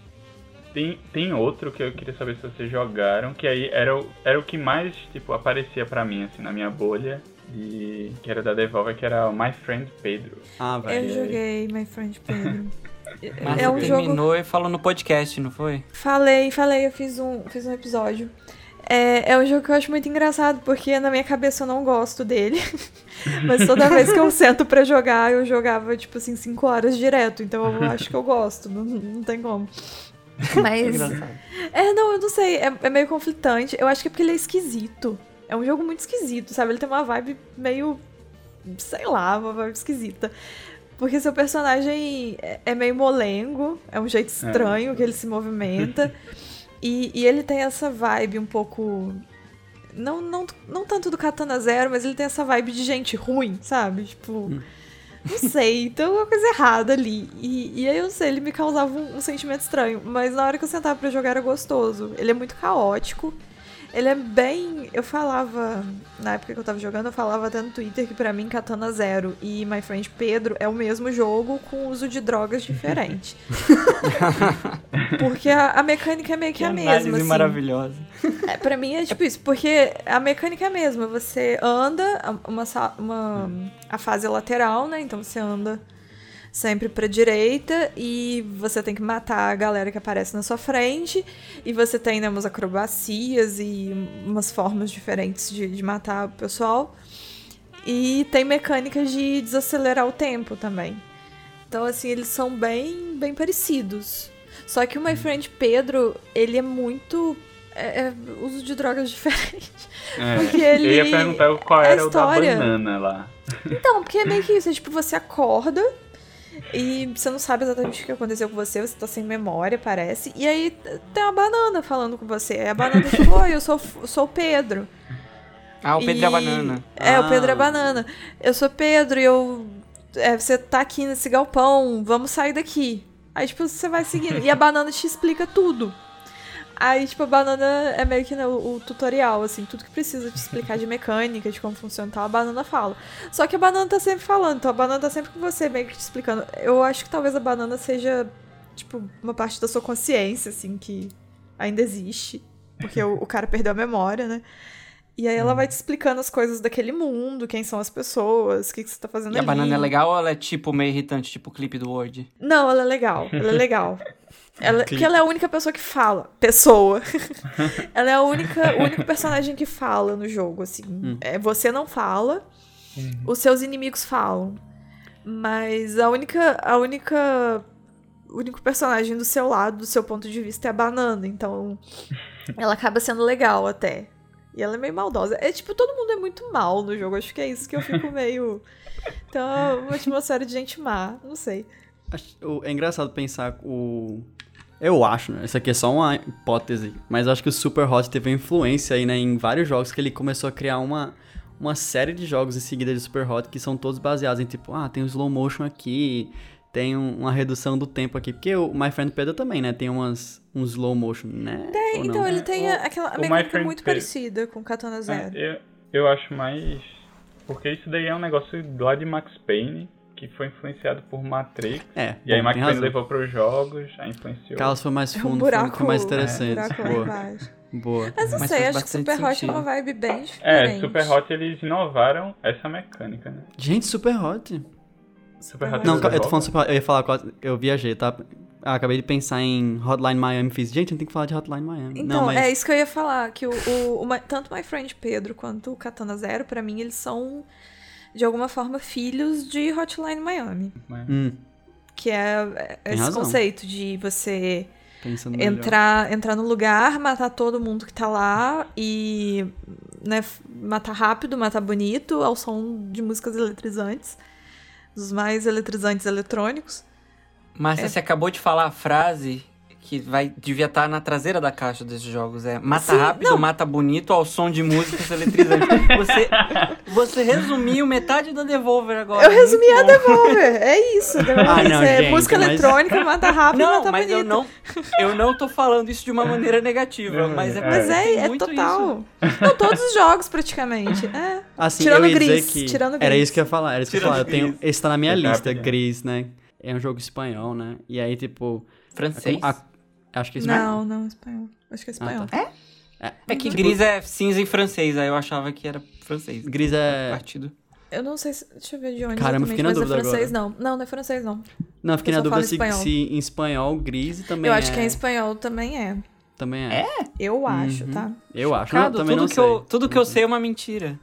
tem, tem outro que eu queria saber se vocês jogaram, que aí era o, era o que mais, tipo, aparecia pra mim, assim, na minha bolha, e que era da Devolver, que era o My Friend Pedro. Ah, Eu velho. joguei My Friend Pedro. Mas é um você jogo. terminou e falou no podcast, não foi? Falei, falei, eu fiz um, fiz um episódio. É, é um jogo que eu acho muito engraçado, porque na minha cabeça eu não gosto dele. Mas toda vez que eu sento pra jogar, eu jogava, tipo assim, 5 horas direto. Então eu acho que eu gosto, não, não tem como. Mas. É, não, eu não sei. É, é meio conflitante. Eu acho que é porque ele é esquisito. É um jogo muito esquisito, sabe? Ele tem uma vibe meio. Sei lá, uma vibe esquisita. Porque seu personagem é- é meio molengo, é um jeito estranho que ele se movimenta. E, e ele tem essa vibe um pouco. Não, não, não tanto do Katana Zero, mas ele tem essa vibe de gente ruim, sabe? Tipo. Não sei, tem alguma coisa errada ali. E, e aí eu não sei, ele me causava um, um sentimento estranho. Mas na hora que eu sentava pra jogar era gostoso. Ele é muito caótico. Ele é bem. Eu falava. Na época que eu tava jogando, eu falava até no Twitter que pra mim Katana Zero e My Friend Pedro é o mesmo jogo com uso de drogas diferente. Porque a, a mecânica é meio que, a mesma. assim. maravilhosa. É, pra mim é tipo isso, porque a mecânica é a mesma. Você anda uma, uma a fase lateral, né? Então você anda sempre pra direita e você tem que matar a galera que aparece na sua frente. E você tem né, umas acrobacias e umas formas diferentes de, de matar o pessoal. E tem mecânicas de desacelerar o tempo também. Então, assim, eles são bem, bem parecidos. Só que o My Friend Pedro, ele é muito. É, é uso de drogas diferente. É, Porque ele- Eu ia perguntar qual a era história- o da banana lá. Então, porque é meio que isso. É tipo, você acorda e você não sabe exatamente o que aconteceu com você, você tá sem memória, parece. E aí tem uma banana falando com você. Aí a banana tipo, oi, eu sou, sou o Pedro. Ah, o Pedro e a E- banana. É, o Pedro é Ah. banana. Eu sou Pedro e eu. é, você tá aqui nesse galpão, vamos sair daqui. Aí, tipo, você vai seguindo. E a banana te explica tudo. Aí, tipo, a banana é meio que né, o, o tutorial, assim, tudo que precisa te explicar de mecânica, de como funciona e tal, a banana fala. Só que a banana tá sempre falando, então a banana tá sempre com você, meio que te explicando. Eu acho que talvez a banana seja, tipo, uma parte da sua consciência, assim, que ainda existe. Porque o, o cara perdeu a memória, né? E aí ela vai te explicando as coisas daquele mundo, quem são as pessoas, o que, que você tá fazendo E a ali. banana é legal ou ela é tipo meio irritante, tipo o clipe do Word? Não, ela é legal. Ela é legal. Ela, porque ela é a única pessoa que fala. Pessoa. ela é a única, o único personagem que fala no jogo, assim. É, você não fala, os seus inimigos falam. Mas a única. A única. O único personagem do seu lado, do seu ponto de vista, é a banana. Então. Ela acaba sendo legal até. E ela é meio maldosa. É tipo, todo mundo é muito mal no jogo. Acho que é isso que eu fico meio. Então, é uma atmosfera de gente má. Não sei. É engraçado pensar o. Eu acho, né? Isso aqui é só uma hipótese. Mas acho que o Super Hot teve uma influência aí, né? Em vários jogos que ele começou a criar uma, uma série de jogos em seguida de Super Hot que são todos baseados em tipo, ah, tem o slow motion aqui, tem um- uma redução do tempo aqui. Porque o My Friend Pedro também, né? Tem umas, um slow motion, né? Tem, Ou então não? ele tem o- aquela mecânica muito Pedro- parecida com Katana Zero. É, eu, eu acho mais. Porque isso daí é um negócio lá de Max Payne, que foi influenciado por Matrix. É, E aí bom, razão. levou pros jogos, aí influenciou. Carlos foi mais É um fundo, buraco, foi mais é, interessante. lá Boa, boa. Mas não Mas sei, acho que Super Hot é uma vibe bem É, diferente. Super Hot eles inovaram essa mecânica, né? Gente, Super Hot. Super Hot Não, eu tô falando Super Hot, eu ia falar, quase- eu viajei, tá? Ah, acabei de pensar em Hotline Miami, fiz, gente, a gente tem que falar de Hotline Miami. Então, não, mas... é isso que eu ia falar, que o, o, o tanto My Friend Pedro quanto o Katana Zero, pra mim, eles são, de alguma forma, filhos de Hotline Miami. Hum, Que é Tem esse razão. conceito de você entrar, entrar no lugar, matar todo mundo que tá lá e né, matar rápido, matar bonito, ao som de músicas eletrizantes. Dos mais eletrizantes eletrônicos. Márcia, você acabou de falar a frase que vai devia estar na traseira da caixa desses jogos. É mata Sim, rápido, não. mata bonito ao som de músicas eletrizantes. você, você resumiu metade da Devolver agora. Eu resumi a. Devolver, é isso. Devolver Ah, é não, é gente, música mas- eletrônica, mata rápido, Não, mata mas bonito. eu não, eu não tô falando isso de uma maneira negativa, Não, mas é é. Mas é, tem é muito total. Não, todos os jogos, praticamente. É. Assim, Tirando eu ia Gris, tirando era Gris. isso que eu ia falar, era isso que eu ia falar. Eu tenho, esse tá na minha tá lista. Gris, né? É um jogo espanhol, né? E aí, tipo... Francês. a- acho que é espanhol. Não, não, espanhol. Acho que é espanhol. tá. É que gris é cinza em francês, aí eu achava que era francês. Gris é... Partido. Eu não sei se. Deixa eu ver de onde. Caramba, fiquei na mas dúvida é francês, não. Não, não é francês, não. Não, fiquei Eu na dúvida se, se em espanhol Gris também eu é... acho que em espanhol também é. Também é. Eu acho, tá? Eu acho. Não, Chocado, também tudo não que sei. eu, tudo que eu sei é uma mentira.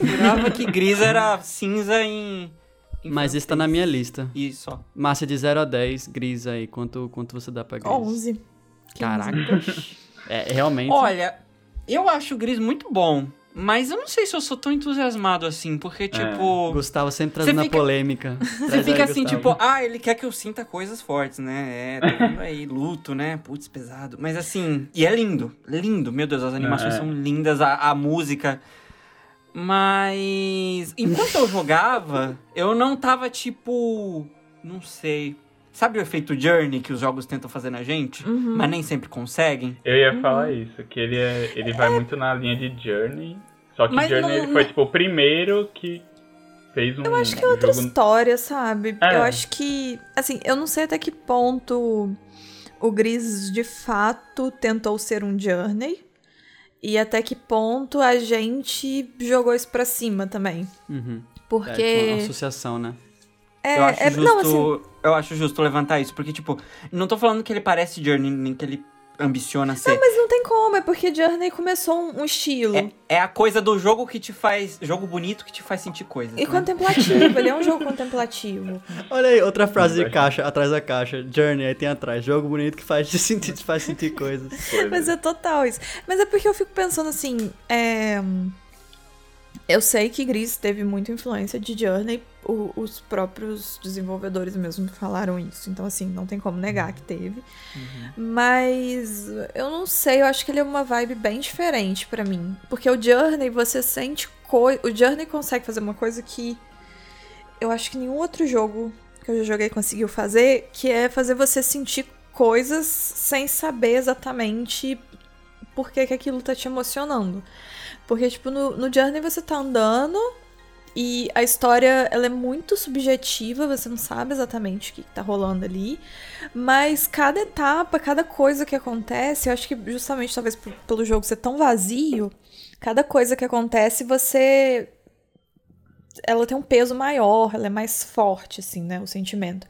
Eu jurava que gris era cinza em. Em Mas esse tá na minha lista. E só. Márcia, de 0 a 10, Gris aí. Quanto, quanto você dá pra Gris? 11. Caraca. é, realmente... Olha, eu acho o gris muito bom. Mas eu não sei se eu sou tão entusiasmado assim, porque, tipo. Gustavo sempre trazendo Você a fica- polêmica. Você Traz fica aí, assim, Gustavo. tipo, ah, ele quer que eu sinta coisas fortes, né? É, tô vendo aí, luto, né? Putz, pesado. Mas assim, e é lindo, lindo. Meu Deus, as animações É. são lindas, a, a música. Mas enquanto eu jogava, eu não tava tipo. Não sei. Sabe o efeito Journey que os jogos tentam fazer na gente? Uhum. Mas nem sempre conseguem? Eu ia falar isso, que ele, é, ele vai muito na linha de Journey. Só que Mas Journey não- ele foi tipo o primeiro que fez um. Eu acho que é outra jogo... história, sabe? É. Eu acho que. Assim, eu não sei até que ponto o Gris de fato tentou ser um Journey. E até que ponto a gente jogou isso pra cima também. Uhum. É, Porque. tipo, uma associação, né? É, eu acho é- justo. não, assim, Eu acho justo levantar isso, porque, tipo, não tô falando que ele parece Journey, nem que ele ambiciona ser. mas não tem como, é porque Journey começou um, um estilo. É, é a coisa do jogo que te faz. Jogo bonito que te faz sentir coisas. E né? contemplativo, ele é um jogo contemplativo. Olha aí, outra frase de caixa, atrás da caixa. Journey, aí tem atrás. Jogo bonito que faz te sentir, te faz sentir coisas. coisa. Mas é total isso. Mas é porque eu fico pensando assim, é... Eu sei que Gris teve muita influência de Journey, o- os próprios desenvolvedores mesmo falaram isso. Então, assim, não tem como negar que teve. Mas eu não sei, eu acho que ele é uma vibe bem diferente pra mim. Porque o Journey, você sente coisa. O Journey consegue fazer uma coisa que eu acho que nenhum outro jogo que eu já joguei conseguiu fazer, que é fazer você sentir coisas sem saber exatamente por que, que aquilo tá te emocionando. Porque, tipo, no, no Journey você tá andando e a história ela é muito subjetiva, você não sabe exatamente o que, que tá rolando ali. Mas cada etapa, cada coisa que acontece, eu acho que justamente talvez pelo jogo ser tão vazio, cada coisa que acontece você. Ela tem um peso maior, ela é mais forte, assim, né? O sentimento.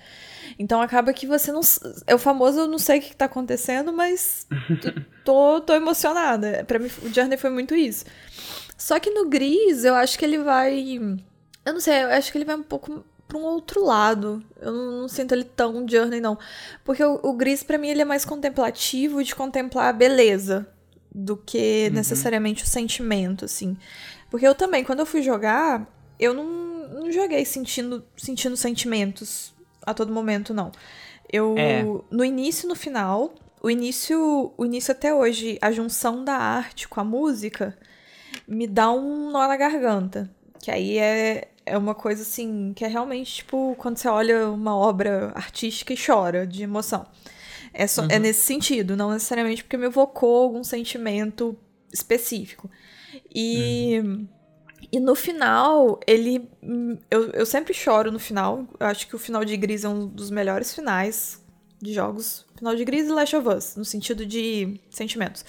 Então acaba que você não. É o famoso, eu não sei o que que tá acontecendo, mas tô, tô emocionada. Pra mim, o Journey foi muito isso. Só que no Gris, eu acho que ele vai. Eu não sei, eu acho que ele vai um pouco pra um outro lado. Eu não, não sinto ele tão Journey, não. Porque o, o Gris, pra mim, ele é mais contemplativo de contemplar a beleza do que necessariamente o sentimento, assim. Porque eu também, quando eu fui jogar, eu não, não joguei sentindo, sentindo sentimentos a todo momento, não. Eu, É. no início e no final, o início, o início até hoje, a junção da arte com a música me dá um nó na garganta. Que aí é, é uma coisa assim que é realmente tipo quando você olha uma obra artística e chora de emoção. É, só, é uhum. é nesse sentido, não necessariamente porque me evocou algum sentimento específico. E. Uhum. E no final, ele. Eu, eu sempre choro no final. Eu acho que o final de Gris é um dos melhores finais de jogos. Final de Gris e Last of Us, no sentido de sentimentos.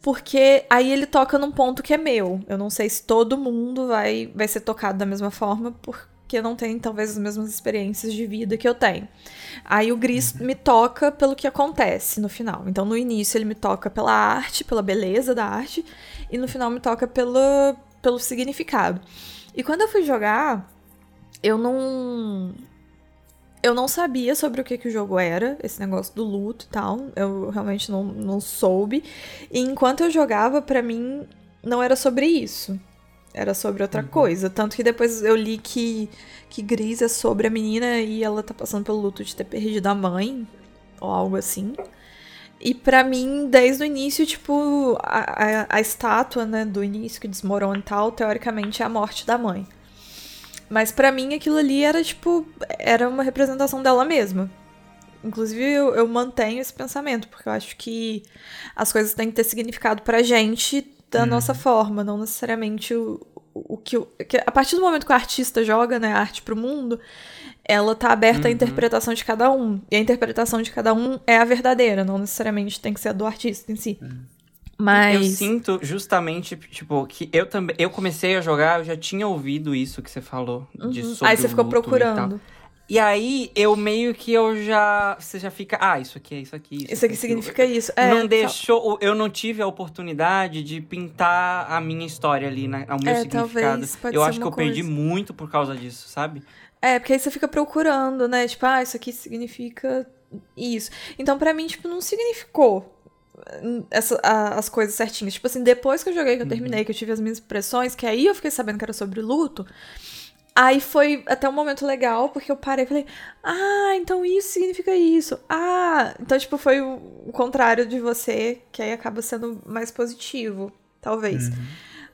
Porque aí ele toca num ponto que é meu. Eu não sei se todo mundo vai, vai ser tocado da mesma forma, porque não tem talvez as mesmas experiências de vida que eu tenho. Aí o Gris uhum. me toca pelo que acontece no final. Então no início ele me toca pela arte, pela beleza da arte, e no final me toca pelo, pelo significado. E quando eu fui jogar, eu não eu não sabia sobre o que, que o jogo era, esse negócio do luto e tal. Eu realmente não, não soube. E enquanto eu jogava, para mim, não era sobre isso. Era sobre outra uhum. coisa. Tanto que depois eu li que, que Gris é sobre a menina e ela tá passando pelo luto de ter perdido a mãe, ou algo assim. E para mim, desde o início, tipo, a, a, a, estátua, né, do início que desmorona e tal, teoricamente é a morte da mãe. Mas para mim aquilo ali era tipo. Era uma representação dela mesma. Inclusive, eu, eu, mantenho esse pensamento, porque eu acho que as coisas têm que ter significado pra gente da uhum. nossa forma, não necessariamente o, o, o que, o, que. A partir do momento que o artista joga né, a arte pro mundo, ela tá aberta uhum. à interpretação de cada um. E a interpretação de cada um é a verdadeira, não necessariamente tem que ser a do artista em si. Uhum. Mas. Eu sinto justamente, tipo, que eu também. Eu comecei a jogar, eu já tinha ouvido isso que você falou. Uhum. De sobre aí você ficou procurando. E, e, aí, eu meio que eu já. Você já fica. Ah, isso aqui é isso aqui. Isso, isso aqui, significa isso. É, não deixou. Eu não tive a oportunidade de pintar a minha história ali, né, o meu é, significado. eu acho que eu coisa. perdi muito por causa disso, sabe? É, porque aí você fica procurando, né? Tipo, ah, isso aqui significa isso. Então, para mim, tipo, não significou essa, a, as coisas certinhas. Tipo assim, depois que eu joguei, que eu terminei, uhum. que eu tive as minhas impressões, que aí eu fiquei sabendo que era sobre luto. Aí foi até um momento legal, porque eu parei e falei, ah, então isso significa isso. Ah, então, tipo, foi o, o contrário de você, que aí acaba sendo mais positivo, talvez. Uhum.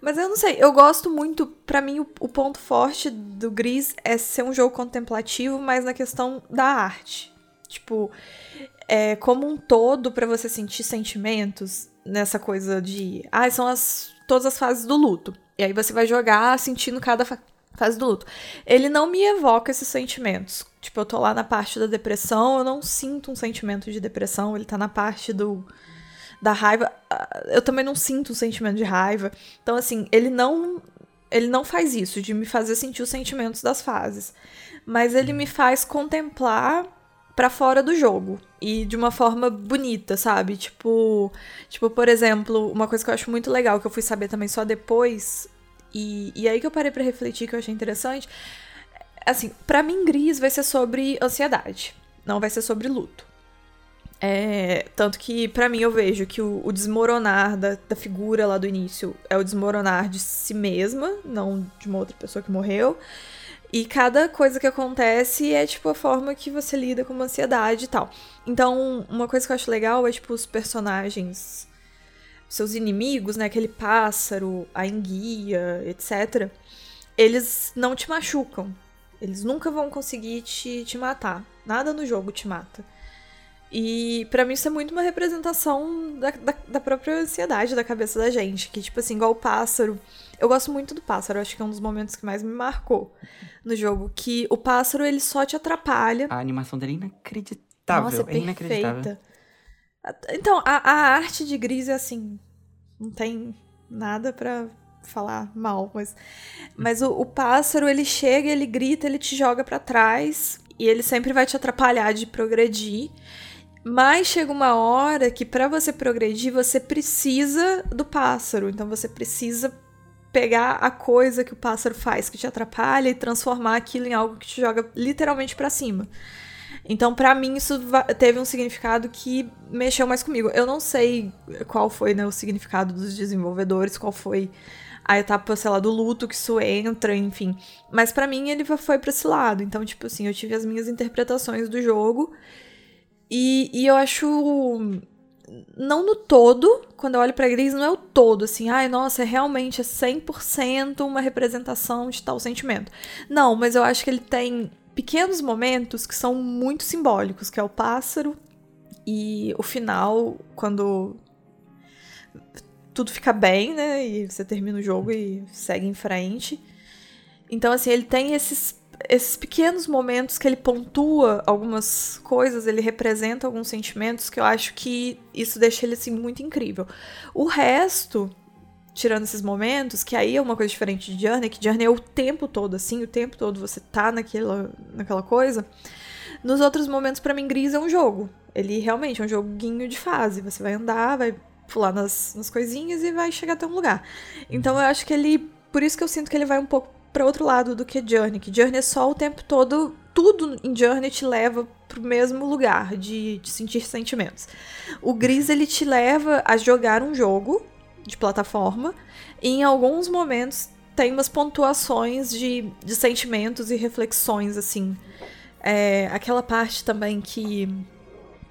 Mas eu não sei, eu gosto muito. para mim, o, o, ponto forte do Gris é ser um jogo contemplativo, mas na questão da arte. Tipo, é, como um todo para você sentir sentimentos nessa coisa de. Ah, são as, todas as fases do luto. E aí você vai jogar sentindo cada fa fase do luto. Ele não me evoca esses sentimentos. Tipo, eu tô lá na parte da depressão, eu não sinto um sentimento de depressão, ele tá na parte do da raiva. Ah, eu também não sinto um sentimento de raiva. Então, assim, ele não. Ele não faz isso, de me fazer sentir os sentimentos das fases. Mas ele me faz contemplar para fora do jogo e de uma forma bonita, sabe? Tipo, tipo, por exemplo, uma coisa que eu acho muito legal que eu fui saber também só depois e, e aí que eu parei para refletir que eu achei interessante, assim, para mim Gris vai ser sobre ansiedade, não vai ser sobre luto. É, tanto que, para mim, eu vejo que o, o desmoronar da, da, figura lá do início é o desmoronar de si mesma, não de uma outra pessoa que morreu. E cada coisa que acontece é, tipo, a forma que você lida com uma ansiedade e tal. Então, uma coisa que eu acho legal é, tipo, os personagens, seus inimigos, né? Aquele pássaro, a enguia, etc. Eles não te machucam. Eles nunca vão conseguir te, te matar. Nada no jogo te mata. E para mim isso é muito uma representação da, da, da, própria ansiedade da cabeça da gente. Que, tipo assim, igual o pássaro. Eu gosto muito do pássaro, acho que é um dos momentos que mais me marcou no jogo. Que o pássaro, ele só te atrapalha. A animação dele é inacreditável. Nossa, é, é inacreditável. Então, a, a arte de Gris é assim. Não tem nada para falar mal, mas. Mas o, o pássaro, ele chega, ele grita, ele te joga para trás. E ele sempre vai te atrapalhar de progredir. Mas chega uma hora que para você progredir, você precisa do pássaro. Então você precisa pegar a coisa que o pássaro faz que te atrapalha e transformar aquilo em algo que te joga literalmente para cima. Então, para mim, isso teve um significado que mexeu mais comigo. Eu não sei qual foi né, o significado dos desenvolvedores, qual foi a etapa, sei lá, do luto que isso entra, enfim. Mas para mim, ele foi para esse lado. Então, tipo assim, eu tive as minhas interpretações do jogo e, e eu acho não no todo, quando eu olho pra Gris, não é o todo, assim, ai, nossa, é realmente é 100% uma representação de tal sentimento. Não, mas eu acho que ele tem pequenos momentos que são muito simbólicos, que é o pássaro e o final, quando tudo fica bem, né, e você termina o jogo e segue em frente. Então, assim, ele tem esses esses pequenos momentos que ele pontua algumas coisas, ele representa alguns sentimentos que eu acho que isso deixa ele assim muito incrível. O resto, tirando esses momentos, que aí é uma coisa diferente de Journey, que Journey é o tempo todo assim, o tempo todo você tá naquela, naquela coisa. Nos outros momentos, para mim, Gris é um jogo. Ele realmente é um joguinho de fase. Você vai andar, vai pular nas, nas coisinhas e vai chegar até um lugar. Então eu acho que ele. Por isso que eu sinto que ele vai um pouco para outro lado do que Journey. Que Journey é só o tempo todo, tudo em Journey te leva pro mesmo lugar de, de sentir sentimentos. O Gris ele te leva a jogar um jogo de plataforma e em alguns momentos tem umas pontuações de, de sentimentos e reflexões assim. É, aquela parte também que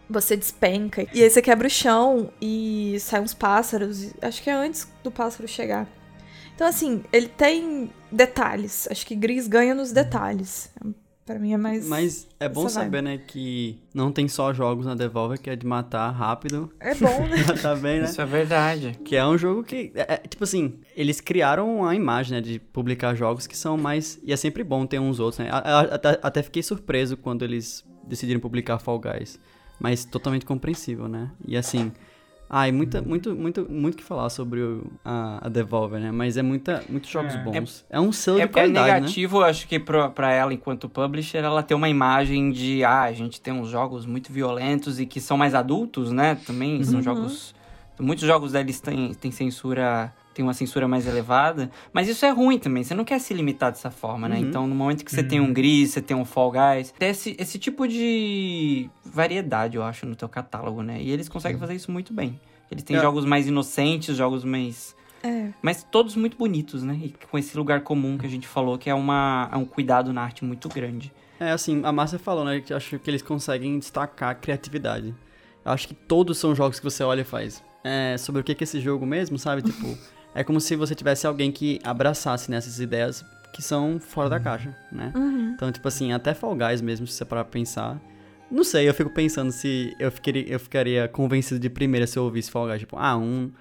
você despenca e aí você quebra o chão e sai uns pássaros. Acho que é antes do pássaro chegar. Então, assim, ele tem detalhes. Acho que Gris ganha nos detalhes. Pra mim é mais. Mas é bom saber, né, que não tem só jogos na Devolver que é de matar rápido. É bom, né? tá bem, né? Isso é verdade. Que é um jogo que. É, é, tipo assim, eles criaram a imagem, né, de publicar jogos que são mais. E é sempre bom ter uns outros, né? Até, até fiquei surpreso quando eles decidiram publicar Fall Guys. Mas totalmente compreensível, né? E assim. Ai, muita, muito, muito, muito que falar sobre o, a, a, Devolver, né? Mas é muita, muitos jogos é. bons. É, é um selo é, de qualidade, É negativo, né? acho que pra, pra ela, enquanto publisher, ela tem uma imagem de... Ah, a gente tem uns jogos muito violentos e que são mais adultos, né? Também uhum. são jogos... Muitos jogos deles têm, têm censura tem uma censura mais elevada, mas isso é ruim também, você não quer se limitar dessa forma, né? Uhum. Então, no momento que você uhum. tem um. Gris, você tem um Fall Guys, tem esse, esse tipo de variedade, eu acho, no teu catálogo, né? E eles conseguem fazer isso muito bem. Eles têm é. jogos mais inocentes, jogos mais. É. Mas todos muito bonitos, né? E com esse lugar comum que a gente falou, que é, uma, é um cuidado na arte muito grande. É, assim, a Márcia falou, né? Que acho que eles conseguem destacar a criatividade. Eu acho que todos são jogos que você olha e faz. É, sobre o que é esse jogo mesmo, sabe? Tipo, é como se você tivesse alguém que abraçasse nessas ideias que são fora da caixa, né? Uhum. Então, tipo assim, até Fall Guys mesmo, se você parar pra pensar, não sei, eu fico pensando se eu ficaria, eu ficaria convencido de primeira se eu ouvisse Fall Guys. Tipo, ah, um.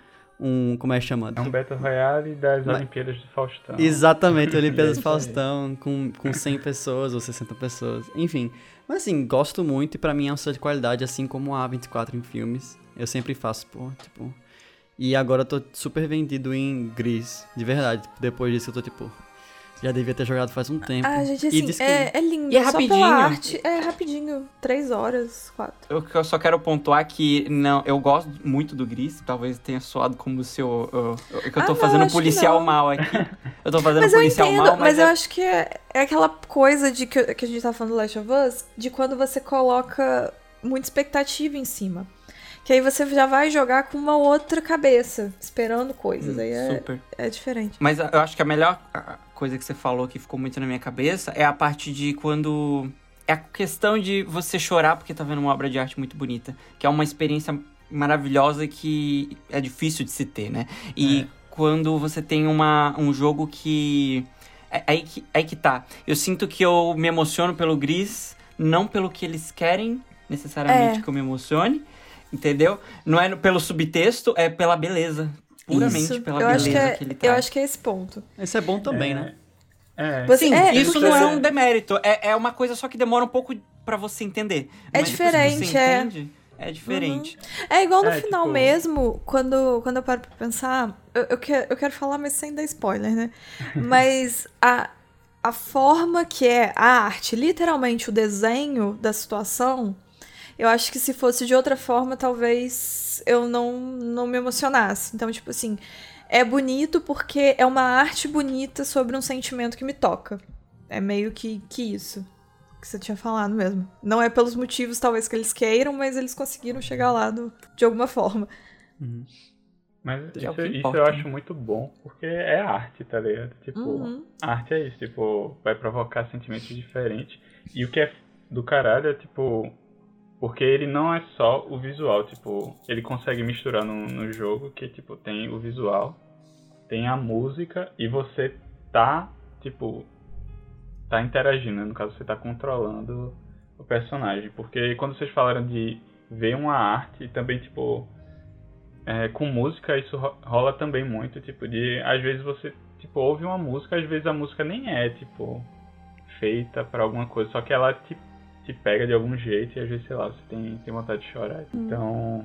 Um. Como é chamado? É um Battle Royale das Mas... Olimpíadas do Faustão. Exatamente, Olimpíadas do Faustão, com, com 100 pessoas ou 60 pessoas. Enfim. Mas assim, gosto muito e pra mim é um selo de qualidade, assim como a A24 em filmes. Eu sempre faço, pô, tipo. E agora eu tô super vendido em Gris, de verdade. Depois disso eu tô tipo, já devia ter jogado faz um tempo. Ah, gente, assim, que... é, é lindo. E é rapidinho. arte, é rapidinho. Três horas, quatro. Eu, eu, só quero pontuar que não, eu gosto muito do Gris. Talvez tenha soado como se eu. eu, eu eu tô ah, fazendo não, policial mal aqui. Eu tô fazendo mas policial entendo, mal, mas. Mas é... eu acho que é, é aquela coisa de que, que a gente tá falando do Last of Us, de quando você coloca muita expectativa em cima. Que aí você já vai jogar com uma outra cabeça, esperando coisas. Hum, aí é, super. é diferente. Mas eu acho que a melhor coisa que você falou que ficou muito na minha cabeça é a parte de quando. É a questão de você chorar porque tá vendo uma obra de arte muito bonita. Que é uma experiência maravilhosa que é difícil de se ter, né? E é. quando você tem uma, um jogo que. É, aí que. Aí que tá. Eu sinto que eu me emociono pelo Gris, não pelo que eles querem necessariamente é. que eu me emocione. Entendeu? Não é pelo subtexto, é pela beleza puramente isso. pela eu beleza que, é, que ele traz. Eu acho que é esse ponto. Esse é bom também, é. né? É. Você, Sim, é, isso não é um demérito. É, é uma coisa só que demora um pouco para você entender. É Mas diferente, você é. Entende, é diferente. Uhum. É igual no é, final tipo... mesmo, quando, quando eu paro pra pensar. Eu, eu, quero, eu quero falar, mas sem dar spoiler, né? mas a, a forma que é a arte, literalmente o desenho da situação, eu acho que se fosse de outra forma, talvez eu não, não me emocionasse. Então, tipo assim, é bonito porque é uma arte bonita sobre um sentimento que me toca. É meio que, que isso que você tinha falado mesmo. Não é pelos motivos, talvez, que eles queiram, mas eles conseguiram chegar lá do, de alguma forma. Uhum. Mas é isso, isso, eu acho muito bom, porque é arte, tá ligado? Tipo, uhum. arte é isso, tipo, vai provocar sentimentos diferentes. E o que é do caralho é, tipo, Porque ele não é só o visual, tipo, ele consegue misturar no, no jogo que, tipo, tem o visual, tem a música e você tá, tipo, tá interagindo, no caso você tá controlando o personagem. Porque quando vocês falaram de ver uma arte, também, tipo, é, com música isso rola também muito, tipo, de, às vezes você, tipo, ouve uma música, às vezes a música nem é, tipo, feita para alguma coisa, só que ela te te pega de algum jeito e às vezes, sei lá, você tem, tem vontade de chorar. Hum. Então,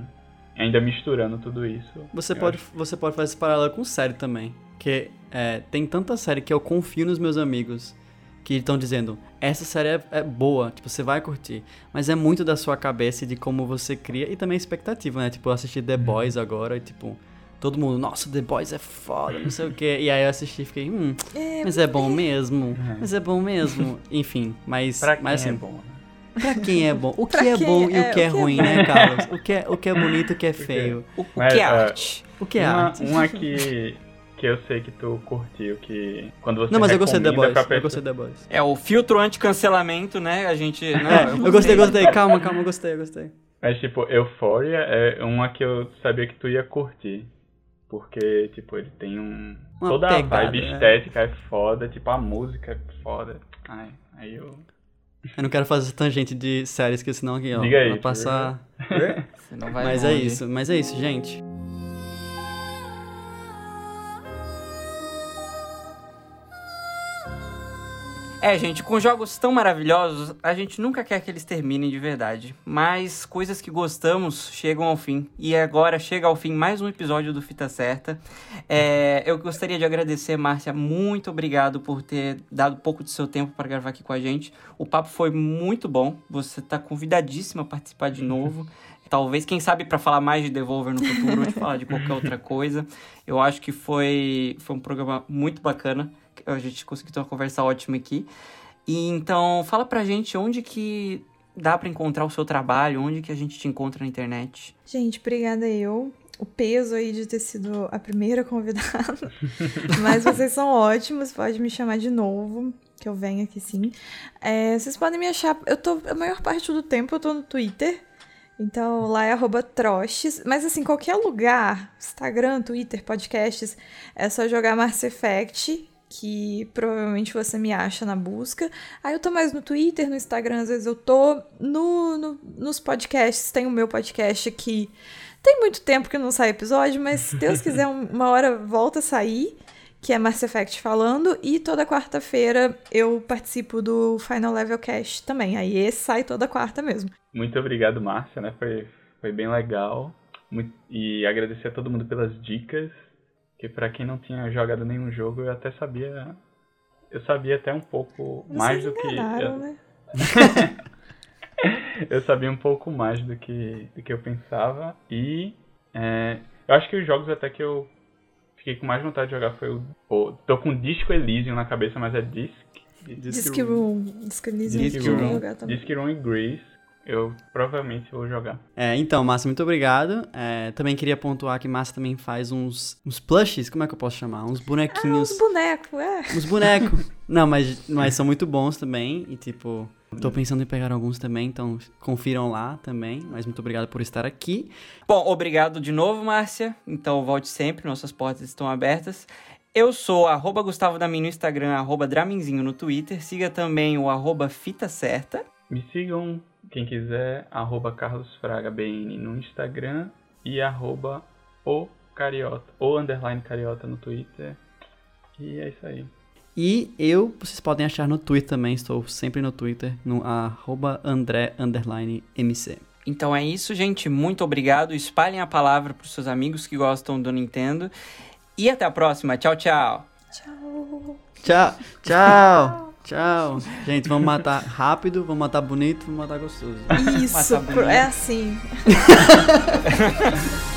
ainda misturando tudo isso. Você pode, acho... você pode fazer esse paralelo com série também. Que é, tem tanta série que eu confio nos meus amigos que estão dizendo, essa série é, é, boa, tipo, você vai curtir. Mas é muito da sua cabeça e de como você cria e também expectativa, né? Tipo, eu assisti The uhum. Boys agora e, tipo, todo mundo, nossa, The Boys é foda, não sei o quê. E aí eu assisti e fiquei, hum, é, mas é bom mesmo, uhum. mas é bom mesmo. Enfim, mas, pra mas assim, é bom. Né? Pra quem é bom? O que é bom e o que é, é ruim, né, Carlos? O que é, o que é bonito e o que é feio? O, o que é arte? O que é uma, arte? Uma que, que eu sei que tu curtiu, que quando você Não, mas eu gostei da Boys, eu gostei da Boys. É, o filtro anti-cancelamento, né, a gente... Não, é, eu, gostei, gostei, calma, calma, eu gostei, eu gostei. Mas, tipo, Euphoria é uma que eu sabia que tu ia curtir. Porque, tipo, ele tem um... Uma toda pegada, a vibe né? estética é foda, tipo, a música é foda. Ai, aí eu... Eu não quero fazer tangente de séries, que senão aqui, ó, Diga aí, vai passar... vai mas é isso, mas é isso, gente. É, gente, com jogos tão maravilhosos, a gente nunca quer que eles terminem de verdade. Mas coisas que gostamos chegam ao fim. E agora chega ao fim mais um episódio do Fita Certa. É, eu gostaria de agradecer, Márcia. Muito obrigado por ter dado pouco de seu tempo para gravar aqui com a gente. O papo foi muito bom. Você está convidadíssima a participar de novo. Talvez, quem sabe, para falar mais de Devolver no futuro ou de falar de qualquer outra coisa. Eu acho que foi, foi um programa muito bacana a gente conseguiu ter uma conversa ótima aqui. E então, fala pra gente onde que dá para encontrar o seu trabalho, onde que a gente te encontra na internet. Gente, obrigada eu. O peso aí de ter sido a primeira convidada. Mas vocês são ótimos, pode me chamar de novo, que eu venho aqui sim. É, vocês podem me achar. Eu tô. A maior parte do tempo eu tô no Twitter. Então lá é arroba troches. Mas assim, qualquer lugar, Instagram, Twitter, podcasts, é só jogar Mass Effect que provavelmente você me acha na busca. Aí eu tô mais no Twitter, no Instagram, às vezes eu tô. No, no, nos podcasts, tem o meu podcast aqui. Tem muito tempo que não sai episódio, mas se Deus quiser, uma hora volta a sair, que é Mass Effect falando. E toda quarta-feira eu participo do Final Level Cast também. Aí esse sai toda quarta mesmo. Muito obrigado, Márcia, né? Foi, foi bem legal. Muito, e agradecer a todo mundo pelas dicas. Que para quem não tinha jogado nenhum jogo, eu até sabia. Eu sabia até um pouco Vocês mais do que. Eu... Né? eu sabia um pouco mais do que, do que eu pensava. E é, eu acho que os jogos até que eu fiquei com mais vontade de jogar foi o. Pô, tô com Disco Elysium na cabeça, mas é Disc. Disc, Room. Disc Elysium. Disc Room. Disc Room e Grease eu provavelmente vou jogar. É, então, Márcia, muito obrigado. É, também queria pontuar que Márcia também faz uns, uns plushes, como é que eu posso chamar? Uns bonequinhos. Ah, uns bonecos, é. Uns bonecos. Não, mas, mas são muito bons também. E tipo, tô pensando em pegar alguns também, então confiram lá também. Mas muito obrigado por estar aqui. Bom, obrigado de novo, Márcia. Então volte sempre, nossas portas estão abertas. Eu sou arroba Gustavo Damin no Instagram, arroba Draminzinho no Twitter. Siga também o arroba Fita Certa. Me sigam quem quiser, arroba carlosfragabn no Instagram e arroba o cariota, ou underline cariota no Twitter. E é isso aí. E eu, vocês podem achar no Twitter também, estou sempre no Twitter, no arroba André underline MC. Então é isso, gente. Muito obrigado. Espalhem a palavra para os seus amigos que gostam do Nintendo. E até a próxima. Tchau, tchau. Tchau. Tchau. Tchau. Tchau. Gente, vamos matar rápido, vamos matar bonito, vamos matar gostoso. Isso, matar é assim.